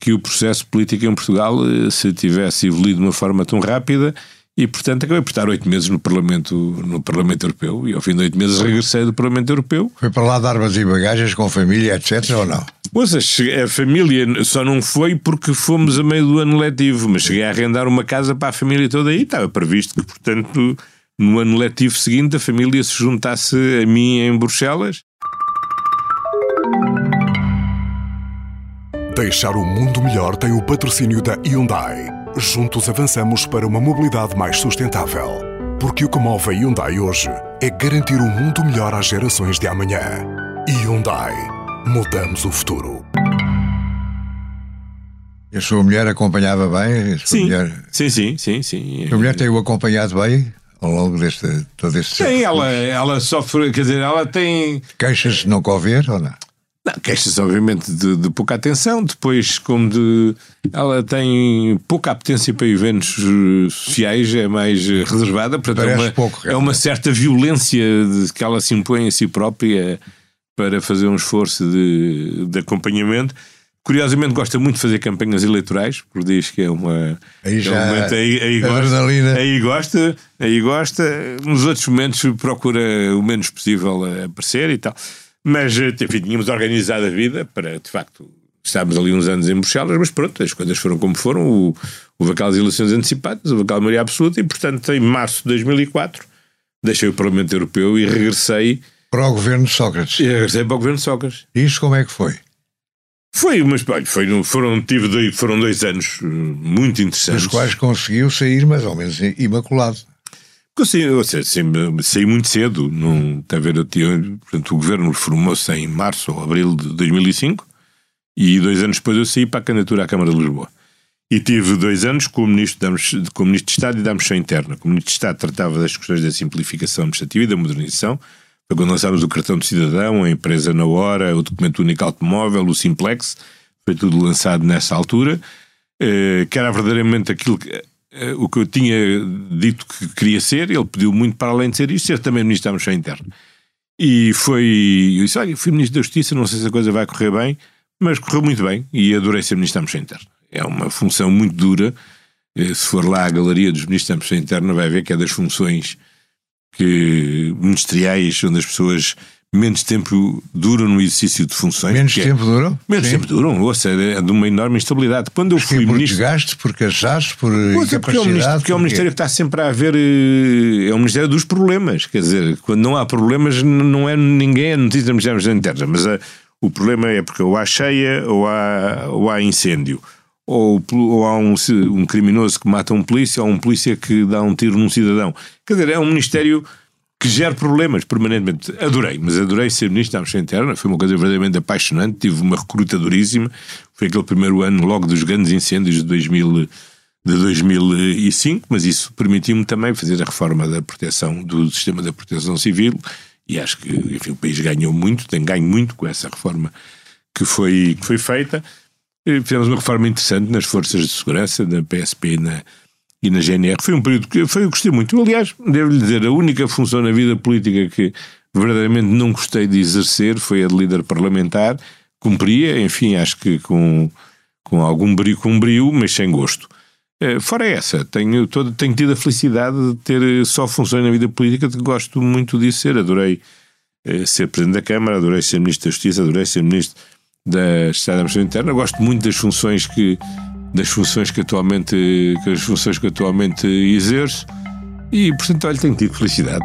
que o processo político em Portugal eh, se tivesse evoluído de uma forma tão rápida e, portanto, acabei por estar oito meses no Parlamento, no Parlamento Europeu e, ao fim de oito meses, regressei do Parlamento Europeu. Foi para lá de armas e bagagens com família, etc. ou não? Ouça, a família só não foi porque fomos a meio do ano letivo, mas cheguei a arrendar uma casa para a família toda aí. Estava previsto que, portanto, no ano letivo seguinte, a família se juntasse a mim em Bruxelas. Deixar o mundo melhor tem o patrocínio da Hyundai. Juntos avançamos para uma mobilidade mais sustentável. Porque o que move a Hyundai hoje é garantir um mundo melhor às gerações de amanhã. Hyundai. Mudamos o futuro. E a sua mulher acompanhava bem? Sim. Mulher... sim, sim, sim, sim. A sua mulher tem-o acompanhado bem ao longo deste todo este Sim, ela, ela sofre, quer dizer, ela tem. Queixas de não conver ou não? Não, queixas obviamente de, de, pouca atenção, depois como de ela tem pouca apetência para eventos eh, sociais, é mais reservada, portanto é uma, pouco, é uma certa violência de, que ela se impõe a si própria para fazer um esforço de, de acompanhamento. Curiosamente gosta muito de fazer campanhas eleitorais, porque diz que é uma. Aí é já. um momento, aí, aí gosta, aí gosta, aí gosta. Nos outros momentos procura o menos possível aparecer e tal. Mas, eh, enfim, tínhamos organizado a vida para, de facto, estávamos ali uns anos em Bruxelas, mas pronto, as coisas foram como foram. O, houve aquelas eleições antecipadas, houve aquela maioria absoluta, e portanto, em março de 2004, deixei o Parlamento Europeu e regressei, Para o governo de Sócrates. e regressei para o governo de Sócrates. Isto como é que foi? Foi, mas olha, foi, foram, tive dois, foram dois anos eh, muito interessantes. Dos quais conseguiu sair mais ou menos imaculado. Consegui, ou seja, sempre, saí muito cedo. Num, está a ver, eu tinha, portanto, o governo formou-se em março ou abril de 2005 e dois anos depois eu saí para a candidatura à Câmara de Lisboa. E tive dois anos como ministro, como ministro de Estado e da Administração Interna. Como ministro de Estado tratava das questões da simplificação administrativa e da modernização. Foi quando lançámos o cartão de cidadão, a empresa na hora, o documento único automóvel, o Simplex. Foi tudo lançado nessa altura. Eh, que era verdadeiramente aquilo que, o que eu tinha dito que queria ser. Ele pediu muito para além de ser isto, ser também ministro da Administração Interna. E foi. Eu disse: Olha, fui ministro da Justiça, não sei se a coisa vai correr bem, mas correu muito bem e adorei ser ministro da Administração Interna. É uma função muito dura. Eh, Se for lá à galeria dos ministros da Administração Interna, vai ver que é das funções que, ministeriais onde as pessoas menos tempo duram no exercício de funções. Menos é- tempo durou? Menos Sim. tempo duram, ou seja, é de uma enorme instabilidade. Quando eu fui por ministro. desgaste, por cansaço, por Pois é, porque é um incapacidade. ministério, porque é um ministério que está sempre a haver. eh, É um ministério dos problemas. Quer dizer, quando não há problemas, não é ninguém a notícia do Ministério das Internas. Mas eh, o problema é porque ou há cheia ou há, ou há incêndio. Ou, ou há um, um criminoso que mata um polícia ou um polícia que dá um tiro num cidadão. Quer dizer, é um ministério que gera problemas permanentemente. Adorei, mas adorei ser ministro da Administração Interna. Foi uma coisa verdadeiramente apaixonante. Tive uma recruta duríssima. Foi aquele primeiro ano logo dos grandes incêndios de 2000 de 2005, mas isso permitiu-me também fazer a reforma da proteção do sistema da proteção civil e acho que enfim, o país ganhou muito, tem ganho muito com essa reforma que foi, que foi feita. E Fizemos uma reforma interessante nas forças de segurança, na PSP na, e na GNR. Foi um período que foi, eu gostei muito. Aliás, devo-lhe dizer, a única função na vida política que verdadeiramente não gostei de exercer foi a de líder parlamentar. Cumpria, enfim, acho que com, com algum brio, com brio, mas sem gosto. Eh, Fora essa, tenho, todo, tenho tido a felicidade de ter só funções na vida política que gosto muito de ser. Adorei eh, ser Presidente da Câmara, adorei ser Ministro da Justiça, adorei ser Ministro da Estado da Interna. Gosto muito das funções que das funções que atualmente que as funções que atualmente exerço e portanto olha, tenho tido felicidade.